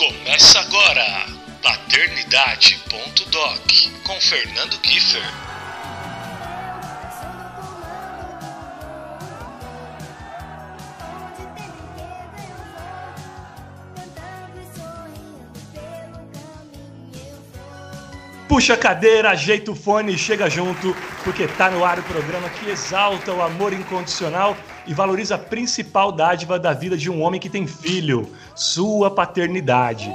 Começa agora, paternidade.doc, com Fernando Kiefer. Puxa a cadeira, ajeita o fone e chega junto, porque tá no ar o programa que exalta o amor incondicional e valoriza a principal dádiva da vida de um homem que tem filho, sua paternidade.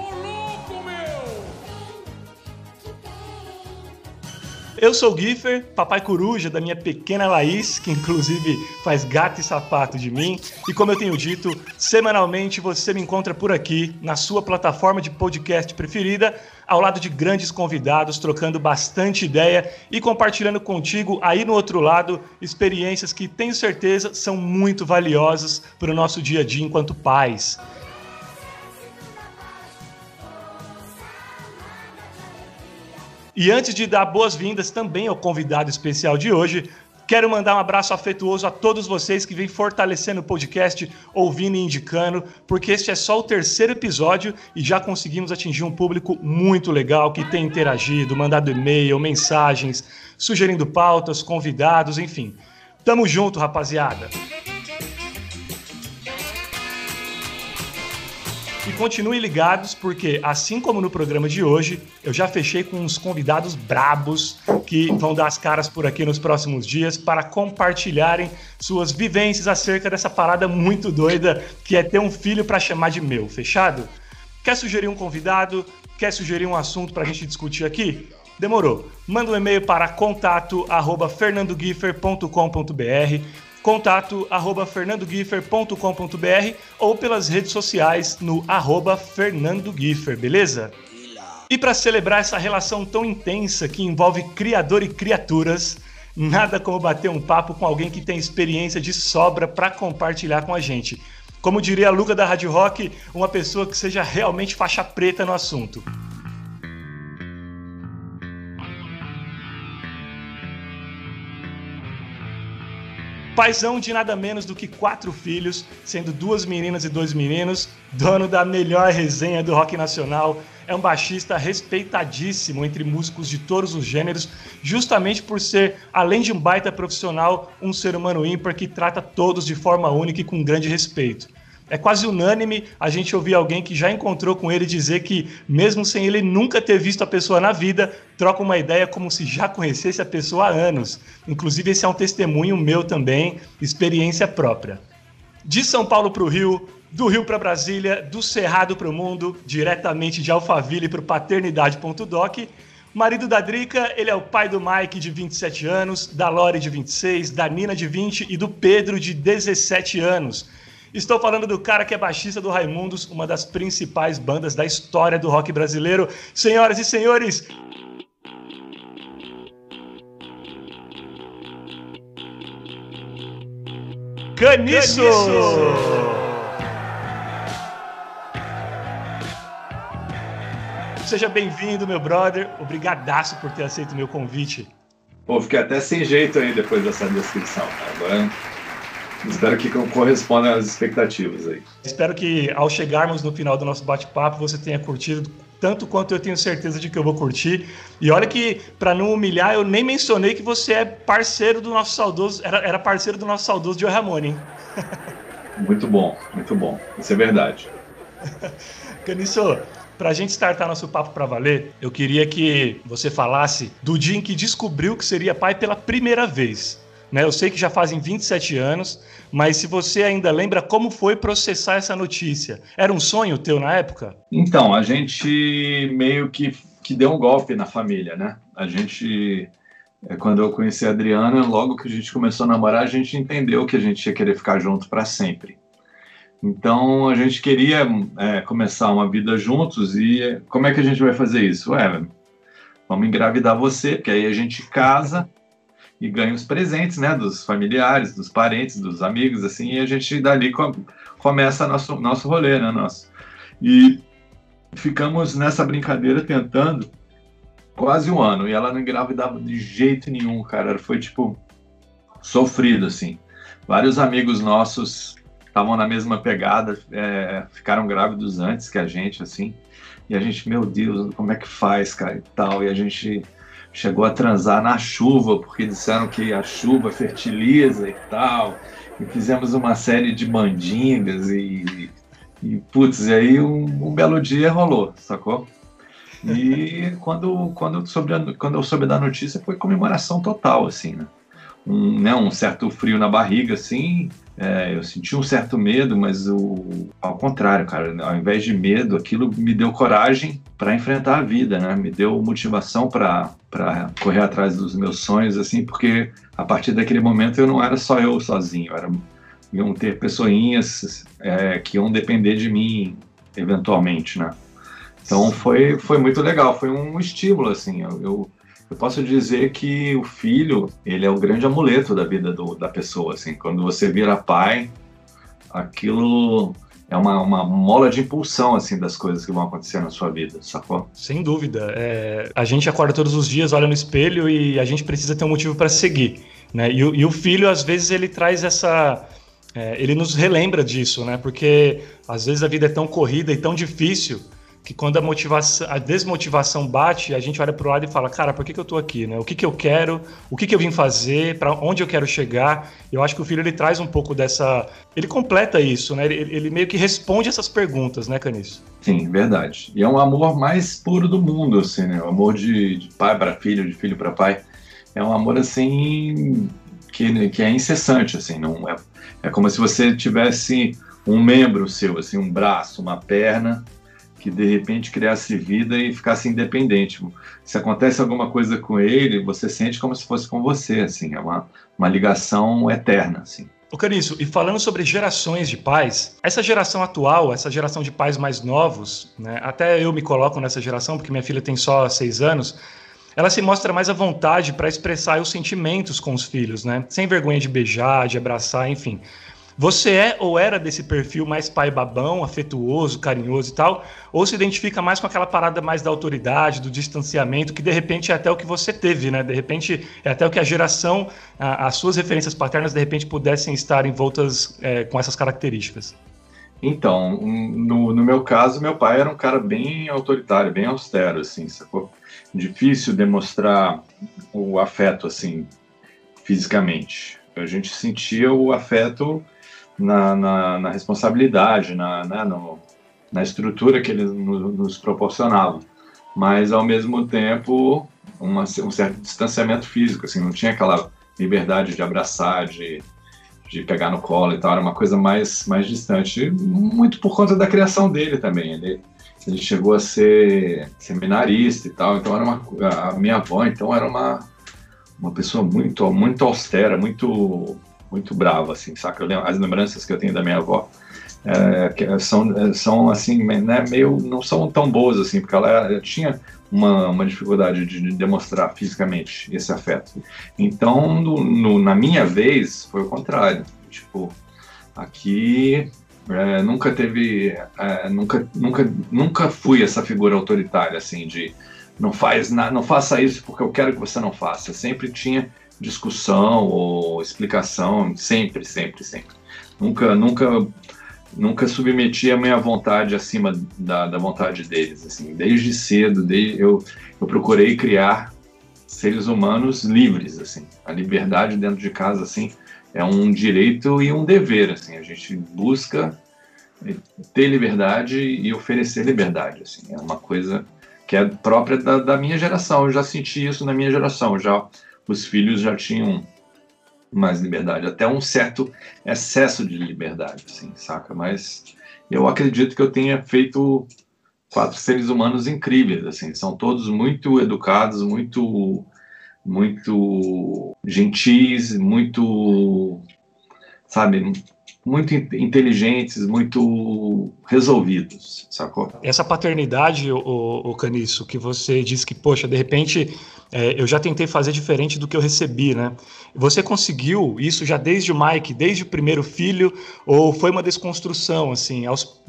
Eu sou o Giffer, papai coruja da minha pequena Laís, que inclusive faz gato e sapato de mim. E como eu tenho dito, semanalmente você me encontra por aqui, na sua plataforma de podcast preferida, ao lado de grandes convidados, trocando bastante ideia e compartilhando contigo aí no outro lado experiências que tenho certeza são muito valiosas para o nosso dia a dia enquanto pais. E antes de dar boas-vindas também ao convidado especial de hoje, quero mandar um abraço afetuoso a todos vocês que vêm fortalecendo o podcast, ouvindo e indicando, porque este é só o terceiro episódio e já conseguimos atingir um público muito legal que tem interagido, mandado e-mail, mensagens, sugerindo pautas, convidados, enfim. Tamo junto, rapaziada! E continuem ligados, porque assim como no programa de hoje, eu já fechei com uns convidados brabos que vão dar as caras por aqui nos próximos dias para compartilharem suas vivências acerca dessa parada muito doida que é ter um filho para chamar de meu, fechado? Quer sugerir um convidado? Quer sugerir um assunto para a gente discutir aqui? Demorou. Manda um e-mail para contato@fernandogiffer.com.br contato arroba fernandogiffer.com.br ou pelas redes sociais no arroba fernandogiffer, beleza? E para celebrar essa relação tão intensa que envolve criador e criaturas, nada como bater um papo com alguém que tem experiência de sobra para compartilhar com a gente. Como diria a Luca da Rádio Rock, uma pessoa que seja realmente faixa preta no assunto. Paizão de nada menos do que quatro filhos, sendo duas meninas e dois meninos, dono da melhor resenha do rock nacional, é um baixista respeitadíssimo entre músicos de todos os gêneros, justamente por ser, além de um baita profissional, um ser humano ímpar que trata todos de forma única e com grande respeito. É quase unânime a gente ouvir alguém que já encontrou com ele dizer que, mesmo sem ele nunca ter visto a pessoa na vida, troca uma ideia como se já conhecesse a pessoa há anos. Inclusive, esse é um testemunho meu também, experiência própria. De São Paulo para o Rio, do Rio para Brasília, do Cerrado para o Mundo, diretamente de Alphaville para o paternidade.doc. Marido da Drica, ele é o pai do Mike, de 27 anos, da Lore, de 26, da Nina, de 20 e do Pedro, de 17 anos. Estou falando do cara que é baixista do Raimundos, uma das principais bandas da história do rock brasileiro. Senhoras e senhores, Caniço! Caniço! Seja bem-vindo, meu brother. Obrigadaço por ter aceito o meu convite. Pô, fiquei até sem jeito aí depois dessa descrição. Agora Espero que corresponda às expectativas aí. Espero que ao chegarmos no final do nosso bate-papo você tenha curtido tanto quanto eu tenho certeza de que eu vou curtir. E olha que, para não humilhar, eu nem mencionei que você é parceiro do nosso saudoso, era, era parceiro do nosso saudoso Joe Ramone, hein? Muito bom, muito bom. Isso é verdade. Caniço, para a gente startar nosso papo para valer, eu queria que você falasse do dia em que descobriu que seria pai pela primeira vez. Né? Eu sei que já fazem 27 anos, mas se você ainda lembra como foi processar essa notícia, era um sonho teu na época? Então, a gente meio que, que deu um golpe na família, né? A gente, é, quando eu conheci a Adriana, logo que a gente começou a namorar, a gente entendeu que a gente ia querer ficar junto para sempre. Então a gente queria é, começar uma vida juntos e como é que a gente vai fazer isso? Ué, vamos engravidar você, porque aí a gente casa e ganha os presentes, né, dos familiares, dos parentes, dos amigos, assim, e a gente dali com, começa nosso nosso rolê, né, nosso. E ficamos nessa brincadeira tentando quase um ano e ela não engravidava de jeito nenhum, cara. Foi tipo sofrido, assim. Vários amigos nossos estavam na mesma pegada, é, ficaram grávidos antes que a gente, assim. E a gente, meu Deus, como é que faz, cara, e tal. E a gente chegou a transar na chuva, porque disseram que a chuva fertiliza e tal. E fizemos uma série de mandingas e, e putz, e aí um, um belo dia rolou, sacou? E quando, quando, soube a, quando eu soube da notícia foi comemoração total, assim, né? Um, né, um certo frio na barriga, assim, é, eu senti um certo medo, mas o, ao contrário, cara, ao invés de medo, aquilo me deu coragem para enfrentar a vida, né? Me deu motivação para correr atrás dos meus sonhos, assim, porque a partir daquele momento eu não era só eu sozinho, era, iam ter pessoinhas é, que iam depender de mim eventualmente, né? Então foi, foi muito legal, foi um estímulo, assim, eu, eu eu posso dizer que o filho, ele é o grande amuleto da vida do, da pessoa, assim. Quando você vira pai, aquilo é uma, uma mola de impulsão, assim, das coisas que vão acontecer na sua vida, sacou? Sem dúvida. É, a gente acorda todos os dias, olha no espelho e a gente precisa ter um motivo para seguir, né? E, e o filho, às vezes, ele traz essa... É, ele nos relembra disso, né? Porque às vezes a vida é tão corrida e tão difícil que quando a motivação, a desmotivação bate, a gente olha para o lado e fala, cara, por que, que eu estou aqui, né? O que, que eu quero? O que, que eu vim fazer? Para onde eu quero chegar? Eu acho que o filho ele traz um pouco dessa, ele completa isso, né? Ele, ele meio que responde essas perguntas, né, Caniço? Sim, verdade. E é um amor mais puro do mundo, assim, né? O amor de, de pai para filho, de filho para pai, é um amor assim que, que é incessante, assim, não é, é como se você tivesse um membro seu, assim, um braço, uma perna que de repente criasse vida e ficasse independente. Se acontece alguma coisa com ele, você sente como se fosse com você, assim, é uma, uma ligação eterna, assim. O Caniço, e falando sobre gerações de pais, essa geração atual, essa geração de pais mais novos, né, até eu me coloco nessa geração, porque minha filha tem só seis anos, ela se mostra mais à vontade para expressar os sentimentos com os filhos, né? Sem vergonha de beijar, de abraçar, enfim. Você é ou era desse perfil mais pai babão, afetuoso, carinhoso e tal? Ou se identifica mais com aquela parada mais da autoridade, do distanciamento, que de repente é até o que você teve, né? De repente é até o que a geração, a, as suas referências paternas, de repente pudessem estar envoltas é, com essas características. Então, no, no, meu caso, meu pai era um cara bem autoritário, bem austero, assim, sacou? Difícil demonstrar o afeto, assim, fisicamente. A gente sentia o afeto na, na, na responsabilidade, na, né, no, na estrutura que ele nos proporcionava. Mas, ao mesmo tempo, uma, um certo distanciamento físico, assim, não tinha aquela liberdade de abraçar, de, de pegar no colo e tal, era uma coisa mais, mais distante, muito por conta da criação dele também. Ele, ele chegou a ser seminarista e tal, então era uma, a minha avó, então era uma, uma pessoa muito, muito austera, muito muito brava, assim, saca? As lembranças que eu tenho da minha avó é, são, são, assim, né, meio, não são tão boas, assim, porque ela, ela tinha uma, uma dificuldade de demonstrar fisicamente esse afeto. Então, no, no, na minha vez, foi o contrário. Tipo, aqui é, nunca teve, é, nunca, nunca, nunca fui essa figura autoritária, assim, de não faz na, não faça isso porque eu quero que você não faça. Sempre tinha discussão ou explicação, sempre, sempre, sempre. Nunca, nunca, nunca submeti a minha vontade acima da, da vontade deles. Assim, desde cedo, desde, eu, eu procurei criar seres humanos livres. Assim, a liberdade dentro de casa, assim, é um direito e um dever. Assim, a gente busca ter liberdade e oferecer liberdade. Assim, é uma coisa que é própria da, da minha geração. Eu já senti isso na minha geração. Já os filhos já tinham mais liberdade, até um certo excesso de liberdade, assim, saca? Mas eu acredito que eu tenha feito quatro seres humanos incríveis, assim, são todos muito educados, muito muito gentis, muito sabe, muito inteligentes, muito resolvidos, sacou? Essa paternidade, o, o Caniço, que você disse que, poxa, de repente é, eu já tentei fazer diferente do que eu recebi, né? Você conseguiu isso já desde o Mike, desde o primeiro filho, ou foi uma desconstrução, assim? Aos,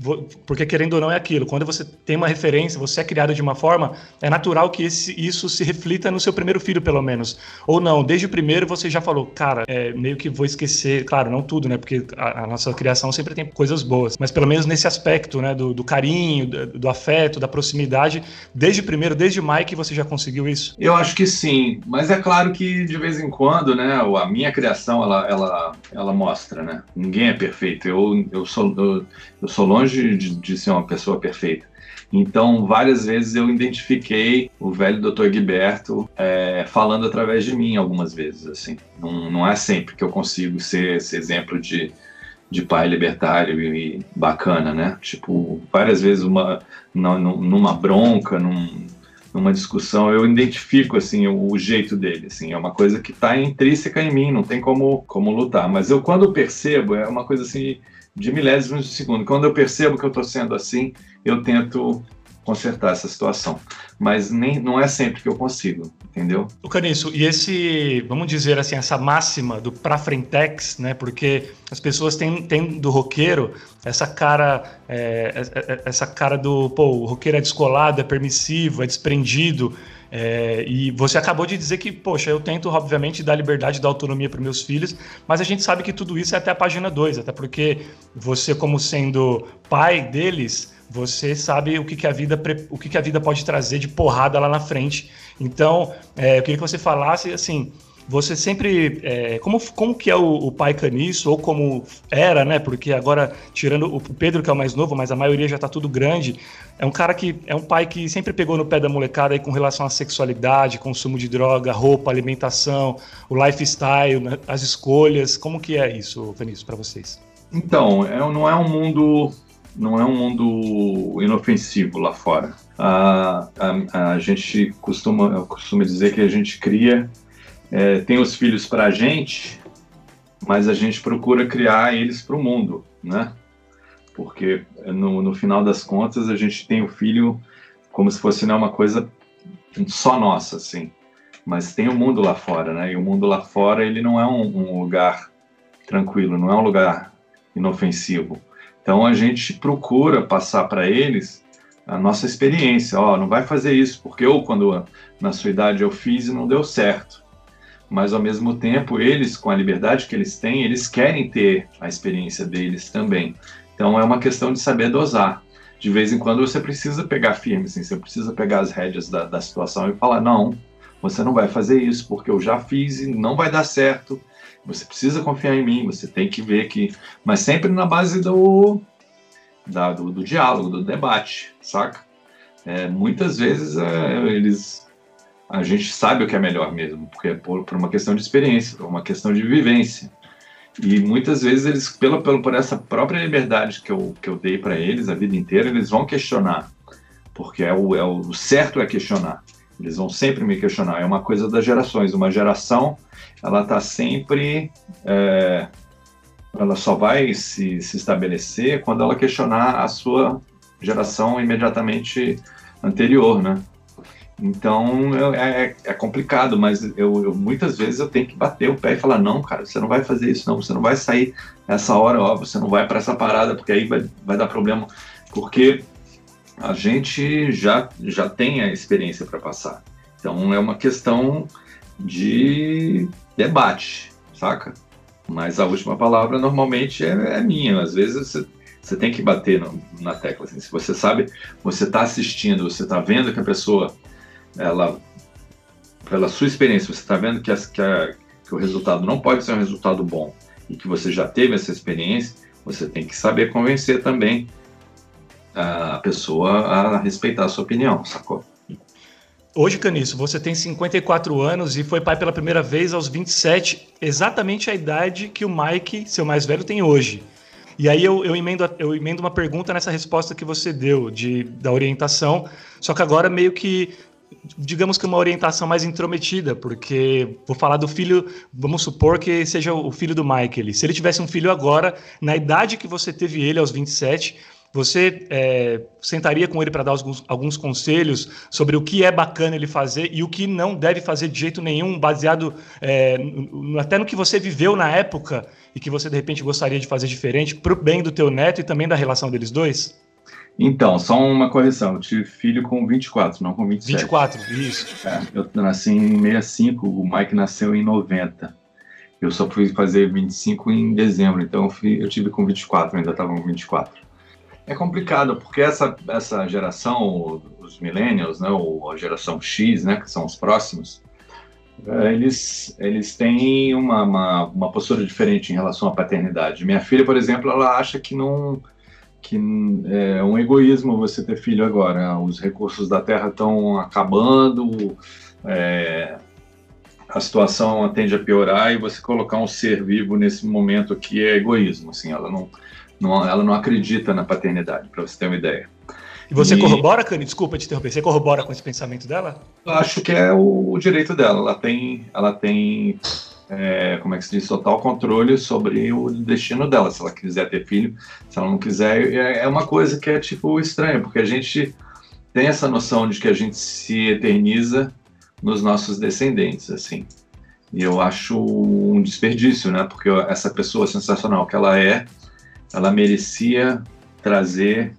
porque querendo ou não é aquilo, quando você tem uma referência, você é criado de uma forma, é natural que esse, isso se reflita no seu primeiro filho, pelo menos. Ou não, desde o primeiro você já falou, cara, é, meio que vou esquecer, claro, não tudo, né? Porque a, a nossa criação sempre tem coisas boas, mas pelo menos nesse aspecto, né? Do, do carinho, do, do afeto, da proximidade, desde o primeiro, desde o Mike, você já conseguiu isso? Eu acho que sim, mas é claro que de vez em quando, né, a minha criação ela, ela, ela mostra, né? Ninguém é perfeito. Eu, eu, sou, eu, eu sou longe de, de ser uma pessoa perfeita. Então, várias vezes eu identifiquei o velho Dr. Guiberto é, falando através de mim, algumas vezes. Assim, não, não é sempre que eu consigo ser esse exemplo de, de pai libertário e, bacana, né? Tipo, várias vezes uma, numa bronca, num, numa discussão, eu identifico assim o, o jeito dele, assim, é uma coisa que está intrínseca em mim, não tem como como lutar. Mas eu quando percebo é uma coisa assim de milésimos de segundo. Quando eu percebo que eu estou sendo assim, eu tento consertar essa situação. Mas nem, não é sempre que eu consigo, entendeu? O Caniço, e esse, vamos dizer assim, essa máxima do pra frentex, né? Porque as pessoas têm, têm do roqueiro essa cara, é, é, é, essa cara do, pô, o roqueiro é descolado, é permissivo, é desprendido. É, e você acabou de dizer que, poxa, eu tento, obviamente, dar liberdade, dar autonomia para meus filhos, mas a gente sabe que tudo isso é até a página 2, até porque você, como sendo pai deles, você sabe o que, que a vida o que, que a vida pode trazer de porrada lá na frente. Então, é, eu queria que você falasse assim. Você sempre. É, como, como que é o, o pai caniço, ou como era, né? Porque agora, tirando o Pedro, que é o mais novo, mas a maioria já tá tudo grande, é um cara que. É um pai que sempre pegou no pé da molecada aí com relação à sexualidade, consumo de droga, roupa, alimentação, o lifestyle, né, as escolhas. Como que é isso, Caniço, para vocês? Então, é, não é um mundo não é um mundo inofensivo lá fora. A, a, a gente costuma, costuma dizer que a gente cria, é, tem os filhos para a gente, mas a gente procura criar eles para o mundo, né? Porque no, no final das contas a gente tem o filho como se fosse né, uma coisa só nossa, assim. Mas tem o mundo lá fora, né? E o mundo lá fora ele não é um, um lugar tranquilo, não é um lugar inofensivo. Então a gente procura passar para eles a nossa experiência. Ó, não vai fazer isso, porque eu, quando na sua idade eu fiz e não deu certo. Mas ao mesmo tempo, eles, com a liberdade que eles têm, eles querem ter a experiência deles também. Então é uma questão de saber dosar. De vez em quando você precisa pegar firme, assim, você precisa pegar as rédeas da, da situação e falar: não, você não vai fazer isso, porque eu já fiz e não vai dar certo. Você precisa confiar em mim, você tem que ver que. Mas sempre na base do, da, do, do, diálogo, do debate, saca? É, muitas vezes é, eles. A gente sabe o que é melhor mesmo, porque é por, por, uma questão de experiência, por uma questão de vivência. E muitas vezes eles, pela, pela, por essa própria liberdade que eu, que eu dei para eles a vida inteira, eles vão questionar. Porque é o, é o certo é questionar. Eles vão sempre me questionar. É uma coisa das gerações. Uma geração, ela está sempre. É, ela só vai se, se estabelecer quando ela questionar a sua geração imediatamente anterior, né? Então é, é, complicado, mas eu, eu, muitas vezes eu tenho que bater o pé e falar não, cara, você não vai fazer isso, não, você não vai sair essa hora, ó, você não vai para essa parada porque aí vai, vai dar problema, porque a gente já, já tem a experiência para passar. Então é uma questão de debate, saca? Mas a última palavra normalmente é, é minha. Às vezes você, você tem que bater no, na tecla. Assim. Se você sabe, você está assistindo, você está vendo que a pessoa, ela, pela sua experiência, você está vendo que, a, que, a, que o resultado não pode ser um resultado bom e que você já teve essa experiência, você tem que saber convencer também a pessoa a respeitar a sua opinião, sacou? Hoje, Caniço, você tem 54 anos e foi pai pela primeira vez aos 27, exatamente a idade que o Mike, seu mais velho, tem hoje. E aí eu, eu, emendo, eu emendo uma pergunta nessa resposta que você deu de, da orientação, só que agora meio que, digamos que uma orientação mais intrometida, porque vou falar do filho, vamos supor que seja o filho do Mike. Se ele tivesse um filho agora, na idade que você teve ele aos 27, você é, sentaria com ele para dar alguns, alguns, conselhos sobre o que é bacana ele fazer e o que não deve fazer de jeito nenhum, baseado é, até no que você viveu na época e que você de repente gostaria de fazer diferente para o bem do teu neto e também da relação deles dois? Então, só uma correção. Eu tive filho com 24, não com 27. 24, isso. É, eu nasci em 65, o Mike nasceu em 90. Eu só fui fazer 25 em dezembro, então eu, fui, eu tive com 24, ainda estava com 24. É complicado, porque essa, essa geração, os millennials, né, ou a geração X, né, que são os próximos, é, eles, eles têm uma, uma, uma, postura diferente em relação à paternidade. Minha filha, por exemplo, ela acha que não que é um egoísmo você ter filho agora. Os recursos da terra estão acabando, é, a situação tende a piorar e você colocar um ser vivo nesse momento aqui é egoísmo. Assim, ela não não, ela não acredita na paternidade, para você ter uma ideia. E você e... corrobora, Cani? Desculpa te interromper. Você corrobora com esse pensamento dela? Eu acho que é o, o direito dela. Ela tem, ela tem é, como é que se diz, total controle sobre o destino dela. Se ela quiser ter filho, se ela não quiser, é, é uma coisa que é tipo estranha, porque a gente tem essa noção de que a gente se eterniza nos nossos descendentes, assim. E eu acho um desperdício, né? Porque essa pessoa sensacional que ela é, ela merecia trazer,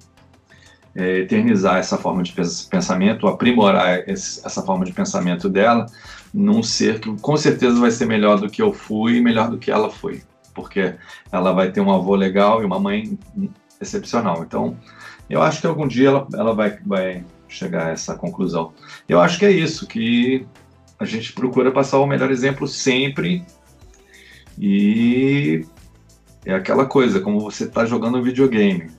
é, eternizar essa forma de pensamento, aprimorar esse, essa forma de pensamento dela num ser que com certeza vai ser melhor do que eu fui e melhor do que ela foi, porque ela vai ter um avô legal e uma mãe excepcional. Então, eu acho que algum dia ela, ela vai, vai chegar a essa conclusão. Eu acho que é isso, que a gente procura passar o melhor exemplo sempre e é aquela coisa, como você está jogando um videogame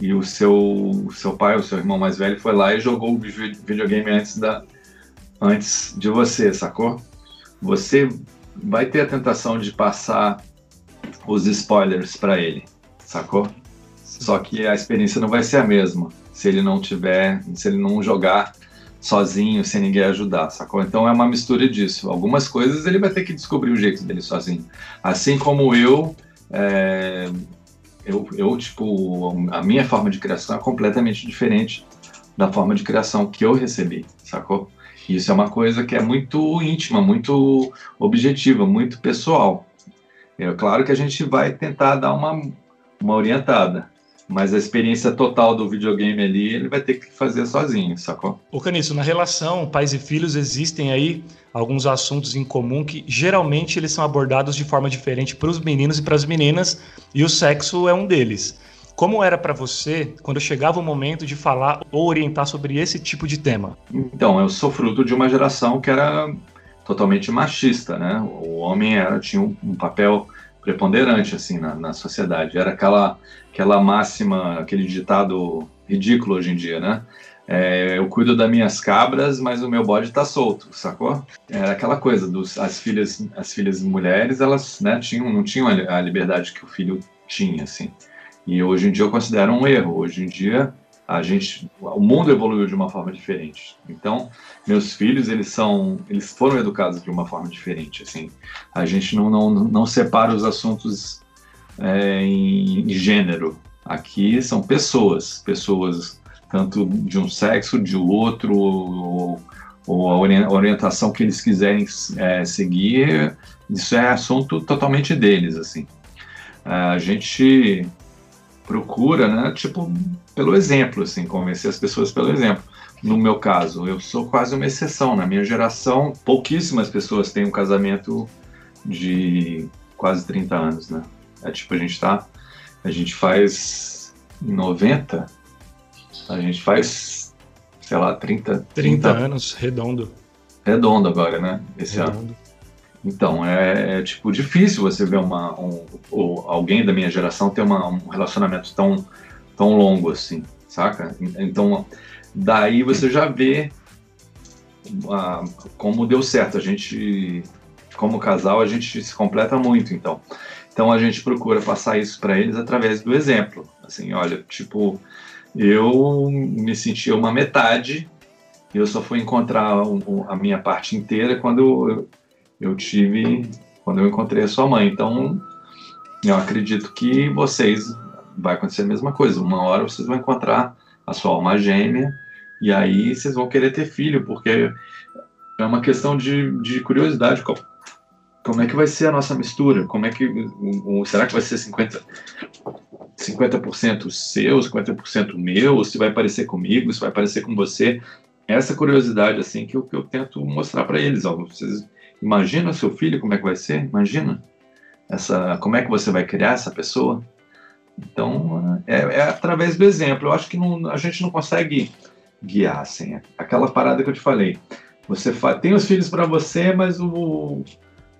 e o seu, o seu pai, o seu irmão mais velho foi lá e jogou o videogame antes, da, antes de você, sacou? Você vai ter a tentação de passar os spoilers para ele, sacou? Só que a experiência não vai ser a mesma se ele não tiver, se ele não jogar sozinho, sem ninguém ajudar, sacou? Então é uma mistura disso. Algumas coisas ele vai ter que descobrir o jeito dele sozinho. Assim como eu é, eu, eu, tipo, a minha forma de criação é completamente diferente da forma de criação que eu recebi, sacou? Isso é uma coisa que é muito íntima, muito objetiva, muito pessoal. É claro que a gente vai tentar dar uma, uma orientada. Mas a experiência total do videogame ali, ele vai ter que fazer sozinho, sacou? O Caniço, na relação pais e filhos existem aí alguns assuntos em comum que geralmente eles são abordados de forma diferente para os meninos e para as meninas, e o sexo é um deles. Como era para você quando chegava o momento de falar ou orientar sobre esse tipo de tema? Então, eu sou fruto de uma geração que era totalmente machista, né? O homem era tinha um, um papel preponderante assim na, na, sociedade. Era aquela aquela máxima, aquele ditado ridículo hoje em dia, né? É, eu cuido das minhas cabras, mas o meu bode está solto, sacou? Era aquela coisa dos as filhas as filhas mulheres, elas né, tinham não tinham a liberdade que o filho tinha, assim. E hoje em dia eu considero um erro. Hoje em dia a gente, o mundo evoluiu de uma forma diferente. Então, meus filhos, eles são, eles foram educados de uma forma diferente. Assim, a gente não não, não separa os assuntos é, em, em gênero. Aqui são pessoas, pessoas tanto de um sexo, de outro, ou, ou a orientação que eles quiserem é, seguir, isso é assunto totalmente deles, assim. A gente procura, né, tipo, pelo exemplo, assim, convencer as pessoas pelo exemplo. No meu caso, eu sou quase uma exceção. Na minha geração, pouquíssimas pessoas têm um casamento de quase 30 anos, né? É tipo, a gente tá. A gente faz 90, a gente faz, sei lá, 30. 30, 30 anos, redondo. Redondo agora, né? Esse redondo. ano. Então, é, é, tipo difícil você ver uma, um, ou alguém da minha geração ter uma, um relacionamento tão, tão longo assim, saca? Então, daí você já vê uh, como deu certo. A gente, como casal, a gente se completa muito, então. Então a gente procura passar isso para eles através do exemplo. Assim, olha, tipo, eu me sentia uma metade, eu só fui encontrar a minha parte inteira quando eu tive quando eu encontrei a sua mãe. Então, eu acredito que vocês vai acontecer a mesma coisa. Uma hora vocês vão encontrar a sua alma gêmea e aí vocês vão querer ter filho, porque é uma questão de, de curiosidade. Como é que vai ser a nossa mistura? Como é que será que vai ser 50 50% seu, 50% meu? Se vai parecer comigo, se vai parecer com você? Essa curiosidade assim que eu, que eu tento mostrar para eles. Ó, vocês seu filho, como é que vai ser? Imagina essa, como é que você vai criar essa pessoa. Então, é, é através do exemplo. Eu acho que não, a gente não consegue guiar, assim. Aquela parada que eu te falei. Você tem os filhos para você, mas o,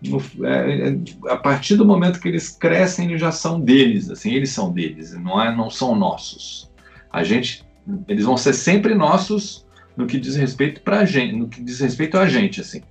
no, é, é, a partir do momento que eles crescem, eles já são deles, assim, eles são deles, não, é, não são nossos. A gente, eles vão ser sempre nossos no que diz respeito para gente, no que diz respeito a gente, assim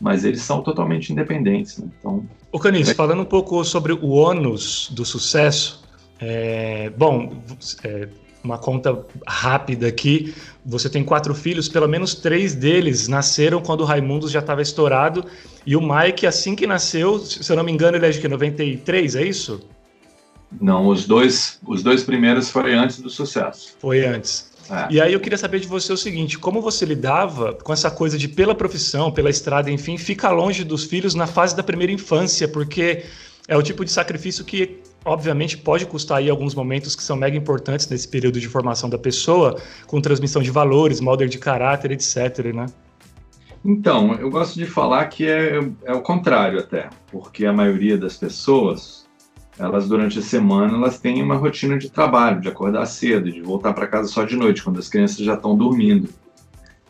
mas eles são totalmente independentes. Né? Então, o Canis, é... falando um pouco sobre o ônus do sucesso, é, bom, é, uma conta rápida aqui, você tem quatro filhos, pelo menos três deles nasceram quando o Raimundos já estava estourado, e o Mike, assim que nasceu, se eu não me engano, ele é de que, 93, é isso? Não, os dois, os dois primeiros foram antes do sucesso. Foi antes. É. E aí eu queria saber de você o seguinte: como você lidava com essa coisa de, pela profissão, pela estrada, enfim, ficar longe dos filhos na fase da primeira infância, porque é o tipo de sacrifício que, obviamente, pode custar aí alguns momentos que são mega importantes nesse período de formação da pessoa, com transmissão de valores, molder de caráter, etc, né? Então, eu gosto de falar que é, é o contrário até, porque a maioria das pessoas elas durante a semana elas têm uma rotina de trabalho, de acordar cedo, de voltar para casa só de noite, quando as crianças já estão dormindo.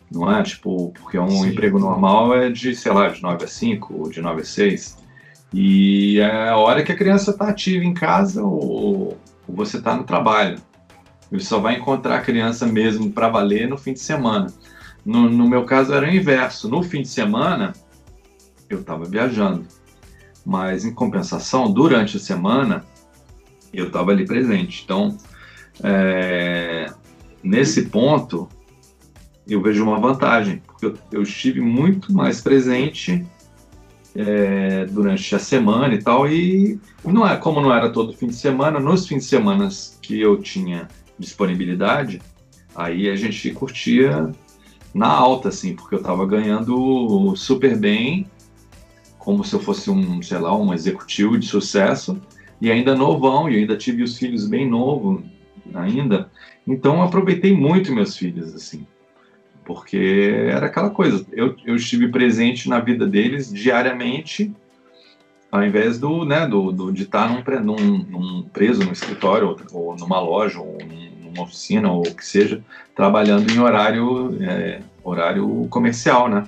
Não é? Tipo, porque um Sim. emprego normal é de, sei lá, de 9 a 5 ou de 9 a 6. E é a hora que a criança está ativa em casa ou, ou você está no trabalho. Você só vai encontrar a criança mesmo para valer no fim de semana. No, no meu caso era o inverso. No fim de semana, eu estava viajando mas em compensação, durante a semana, eu estava ali presente. Então, é, nesse ponto, eu vejo uma vantagem, porque eu, eu estive muito mais presente é, durante a semana e tal, e não é como não era todo fim de semana, nos fins de semana que eu tinha disponibilidade, aí a gente curtia na alta, assim, porque eu estava ganhando super bem como se eu fosse um, sei lá, um executivo de sucesso e ainda novão, e ainda tive os filhos bem novo ainda. Então eu aproveitei muito meus filhos, assim, porque era aquela coisa. Eu, eu estive presente na vida deles diariamente, ao invés do, né, do, do de estar num, num, num preso no escritório, ou, ou, numa loja, ou numa oficina, ou o que seja, trabalhando em horário, é, horário comercial, né?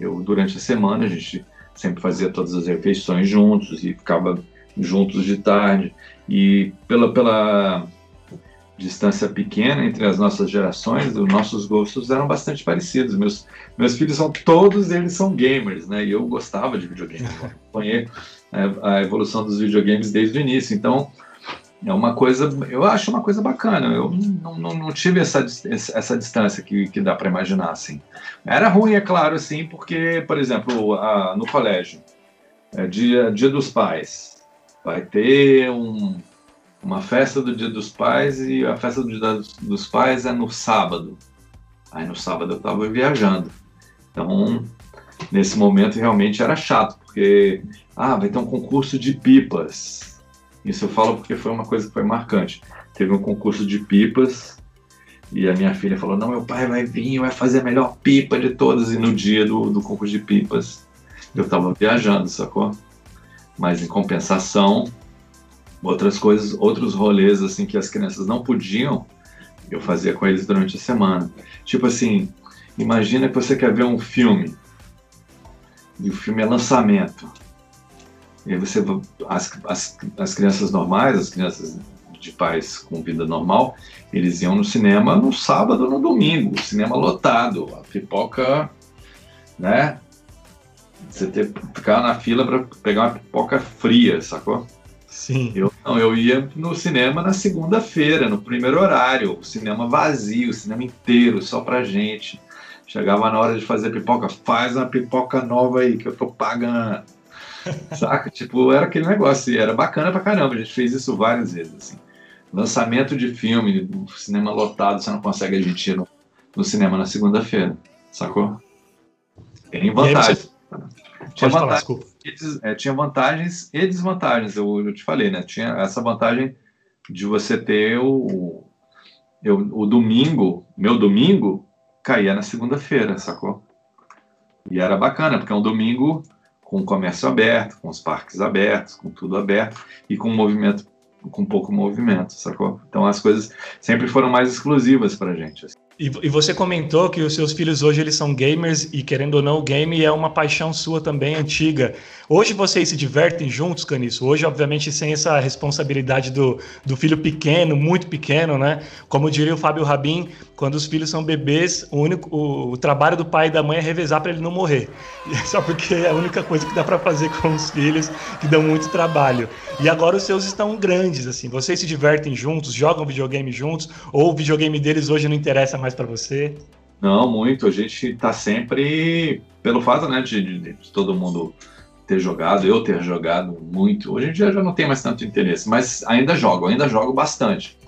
Eu, durante a semana, a gente sempre fazia todas as refeições juntos e ficava juntos de tarde. E pela, pela distância pequena entre as nossas gerações, os nossos gostos eram bastante parecidos. Meus, meus filhos são todos eles são gamers, né? E eu gostava de videogames. Acompanhei a, a evolução dos videogames desde o início. Então, é uma coisa, eu acho uma coisa bacana. Eu não, não, não tive essa, essa distância que, que dá para imaginar assim. Era ruim, é claro, assim, porque, por exemplo, a, no colégio, é dia, dia dos pais, vai ter um, uma festa do Dia dos Pais e a festa do Dia dos Pais é no sábado. Aí no sábado eu estava viajando. Então, nesse momento realmente era chato, porque ah, vai ter um concurso de pipas. Isso eu falo porque foi uma coisa que foi marcante. Teve um concurso de pipas e a minha filha falou: Não, meu pai vai vir, vai fazer a melhor pipa de todas. E no dia do, do concurso de pipas eu estava viajando, sacou? Mas em compensação, outras coisas, outros rolês assim que as crianças não podiam, eu fazia com eles durante a semana. Tipo assim, imagina que você quer ver um filme e o filme é lançamento. E aí você as, as, as crianças normais, as crianças de pais com vida normal, eles iam no cinema no sábado, no domingo, cinema lotado, a pipoca, né? Você ter ficar na fila para pegar uma pipoca fria, sacou? Sim. Eu não, eu ia no cinema na segunda-feira, no primeiro horário, o cinema vazio, o cinema inteiro, só pra gente. Chegava na hora de fazer pipoca, faz uma pipoca nova aí que eu tô pagando. Saca? tipo, era aquele negócio, era bacana pra caramba, a gente fez isso várias vezes, assim. Lançamento de filme, cinema lotado, você não consegue a gente ir no, no cinema na segunda-feira, sacou? Tem vantagem. Tinha, falar, vantagens, é, tinha vantagens e desvantagens, eu, eu, te falei, né? Tinha essa vantagem de você ter o, eu, o domingo, meu domingo, caía na segunda-feira, sacou? E era bacana, porque é um domingo com o comércio aberto, com os parques abertos, com tudo aberto e com movimento, com pouco movimento, sacou? Então as coisas sempre foram mais exclusivas pra gente. Assim. E, e, você comentou que os seus filhos hoje eles são gamers e querendo ou não o game é uma paixão sua também antiga. Hoje vocês se divertem juntos, Caniço? Hoje, obviamente, sem essa responsabilidade do, do filho pequeno, muito pequeno, né? Como diria o Fábio Rabin, quando os filhos são bebês, o, único, o, o trabalho do pai e da mãe é revezar para ele não morrer. Só porque é a única coisa que dá para fazer com os filhos que dão muito trabalho. E agora os seus estão grandes, assim. Vocês se divertem juntos, jogam videogame juntos, ou o videogame deles hoje não interessa mais para você? Não, muito. A gente está sempre, pelo fato né, de, de, de, todo mundo ter jogado, eu ter jogado muito. Hoje em dia já não tem mais tanto interesse, mas ainda jogo, ainda jogo bastante.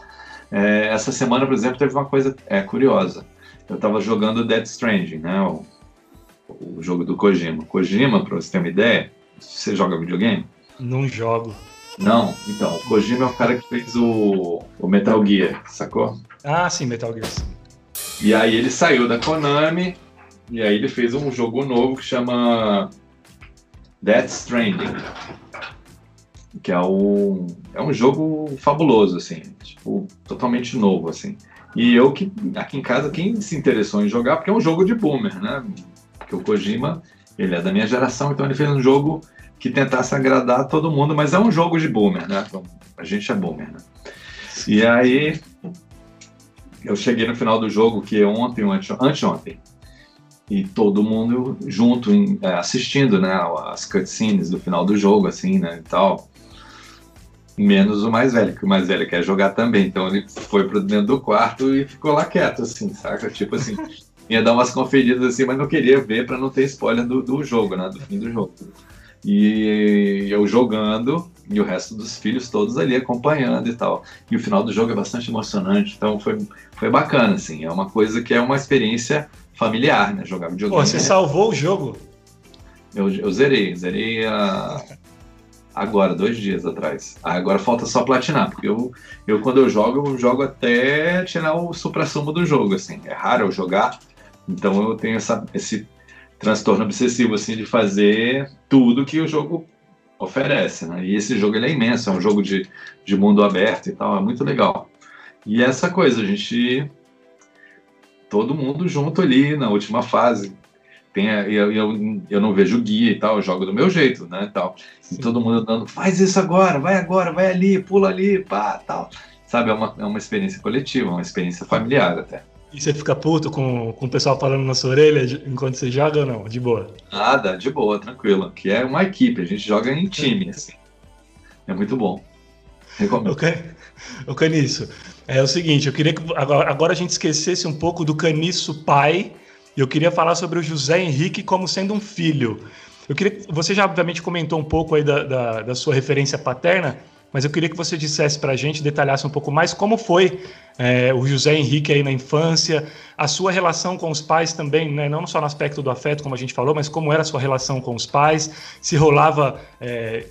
É, essa semana, por exemplo, teve uma coisa é, curiosa. Eu estava jogando Dead Stranding, né, o, o jogo do Kojima. Kojima, para você ter uma ideia, você joga videogame? Não jogo. Não, então, o Kojima é o cara que fez o, o Metal Gear, sacou? Ah, sim, Metal Gear. E aí ele saiu da Konami e aí ele fez um jogo novo que chama Death Stranding. Que é um, é um jogo fabuloso, assim, tipo, totalmente novo, assim. E eu que, aqui em casa, quem se interessou em jogar, porque é um jogo de boomer, né? Porque o Kojima, ele é da minha geração, então ele fez um jogo que tentasse agradar todo mundo, mas é um jogo de boomer, né? Então, a gente é boomer, né? E aí eu cheguei no final do jogo, que é ontem ou anteontem, e todo mundo junto em, é, assistindo, né, as cutscenes do final do jogo, assim, né, e tal. Menos o mais velho, que o mais velho quer jogar também. Então ele foi pro dentro do quarto e ficou lá quieto, assim, saca? Tipo assim, ia dar umas conferidas assim, mas não queria ver para não ter spoiler do, do jogo, né, do fim do jogo. E eu jogando e o resto dos filhos todos ali acompanhando e tal. E o final do jogo é bastante emocionante, então foi, foi bacana, assim. É uma coisa que é uma experiência familiar, né? Jogar videogame. Pô, você salvou o jogo? Eu, eu zerei, zerei a, agora, dois dias atrás. Agora falta só platinar, porque eu, eu quando eu jogo, eu jogo até tirar o supra-sumo do jogo, assim. É raro eu jogar, então eu tenho essa, esse transtorno obsessivo, assim, de fazer tudo que o jogo oferece, né? E esse jogo ele é imenso, é um jogo de, de mundo aberto e tal, é muito legal. E essa coisa, a gente todo mundo junto ali na última fase. Tem, eu, eu, eu não vejo guia e tal, eu jogo do meu jeito, né, tal. E todo mundo dando, faz isso agora, vai agora, vai ali, pula ali, pá, tal. Sabe, é uma, é uma experiência coletiva, uma experiência familiar até. E você fica puto com, com o pessoal falando na sua orelha enquanto você joga ou não? De boa? Nada, de boa, tranquilo. Que é uma equipe, a gente joga em time, assim. É muito bom. Recomendo. Ok. O Caniço, é o seguinte, eu queria que agora, a gente esquecesse um pouco do Caniço pai. Eu queria falar sobre o José Henrique como sendo um filho. Eu queria, você já obviamente comentou um pouco aí da, da, da sua referência paterna, mas eu queria que você dissesse para a gente, detalhasse um pouco mais como foi é, o José Henrique aí na infância, a sua relação com os pais também, né, não só no aspecto do afeto, como a gente falou, mas como era a sua relação com os pais, se rolava, é,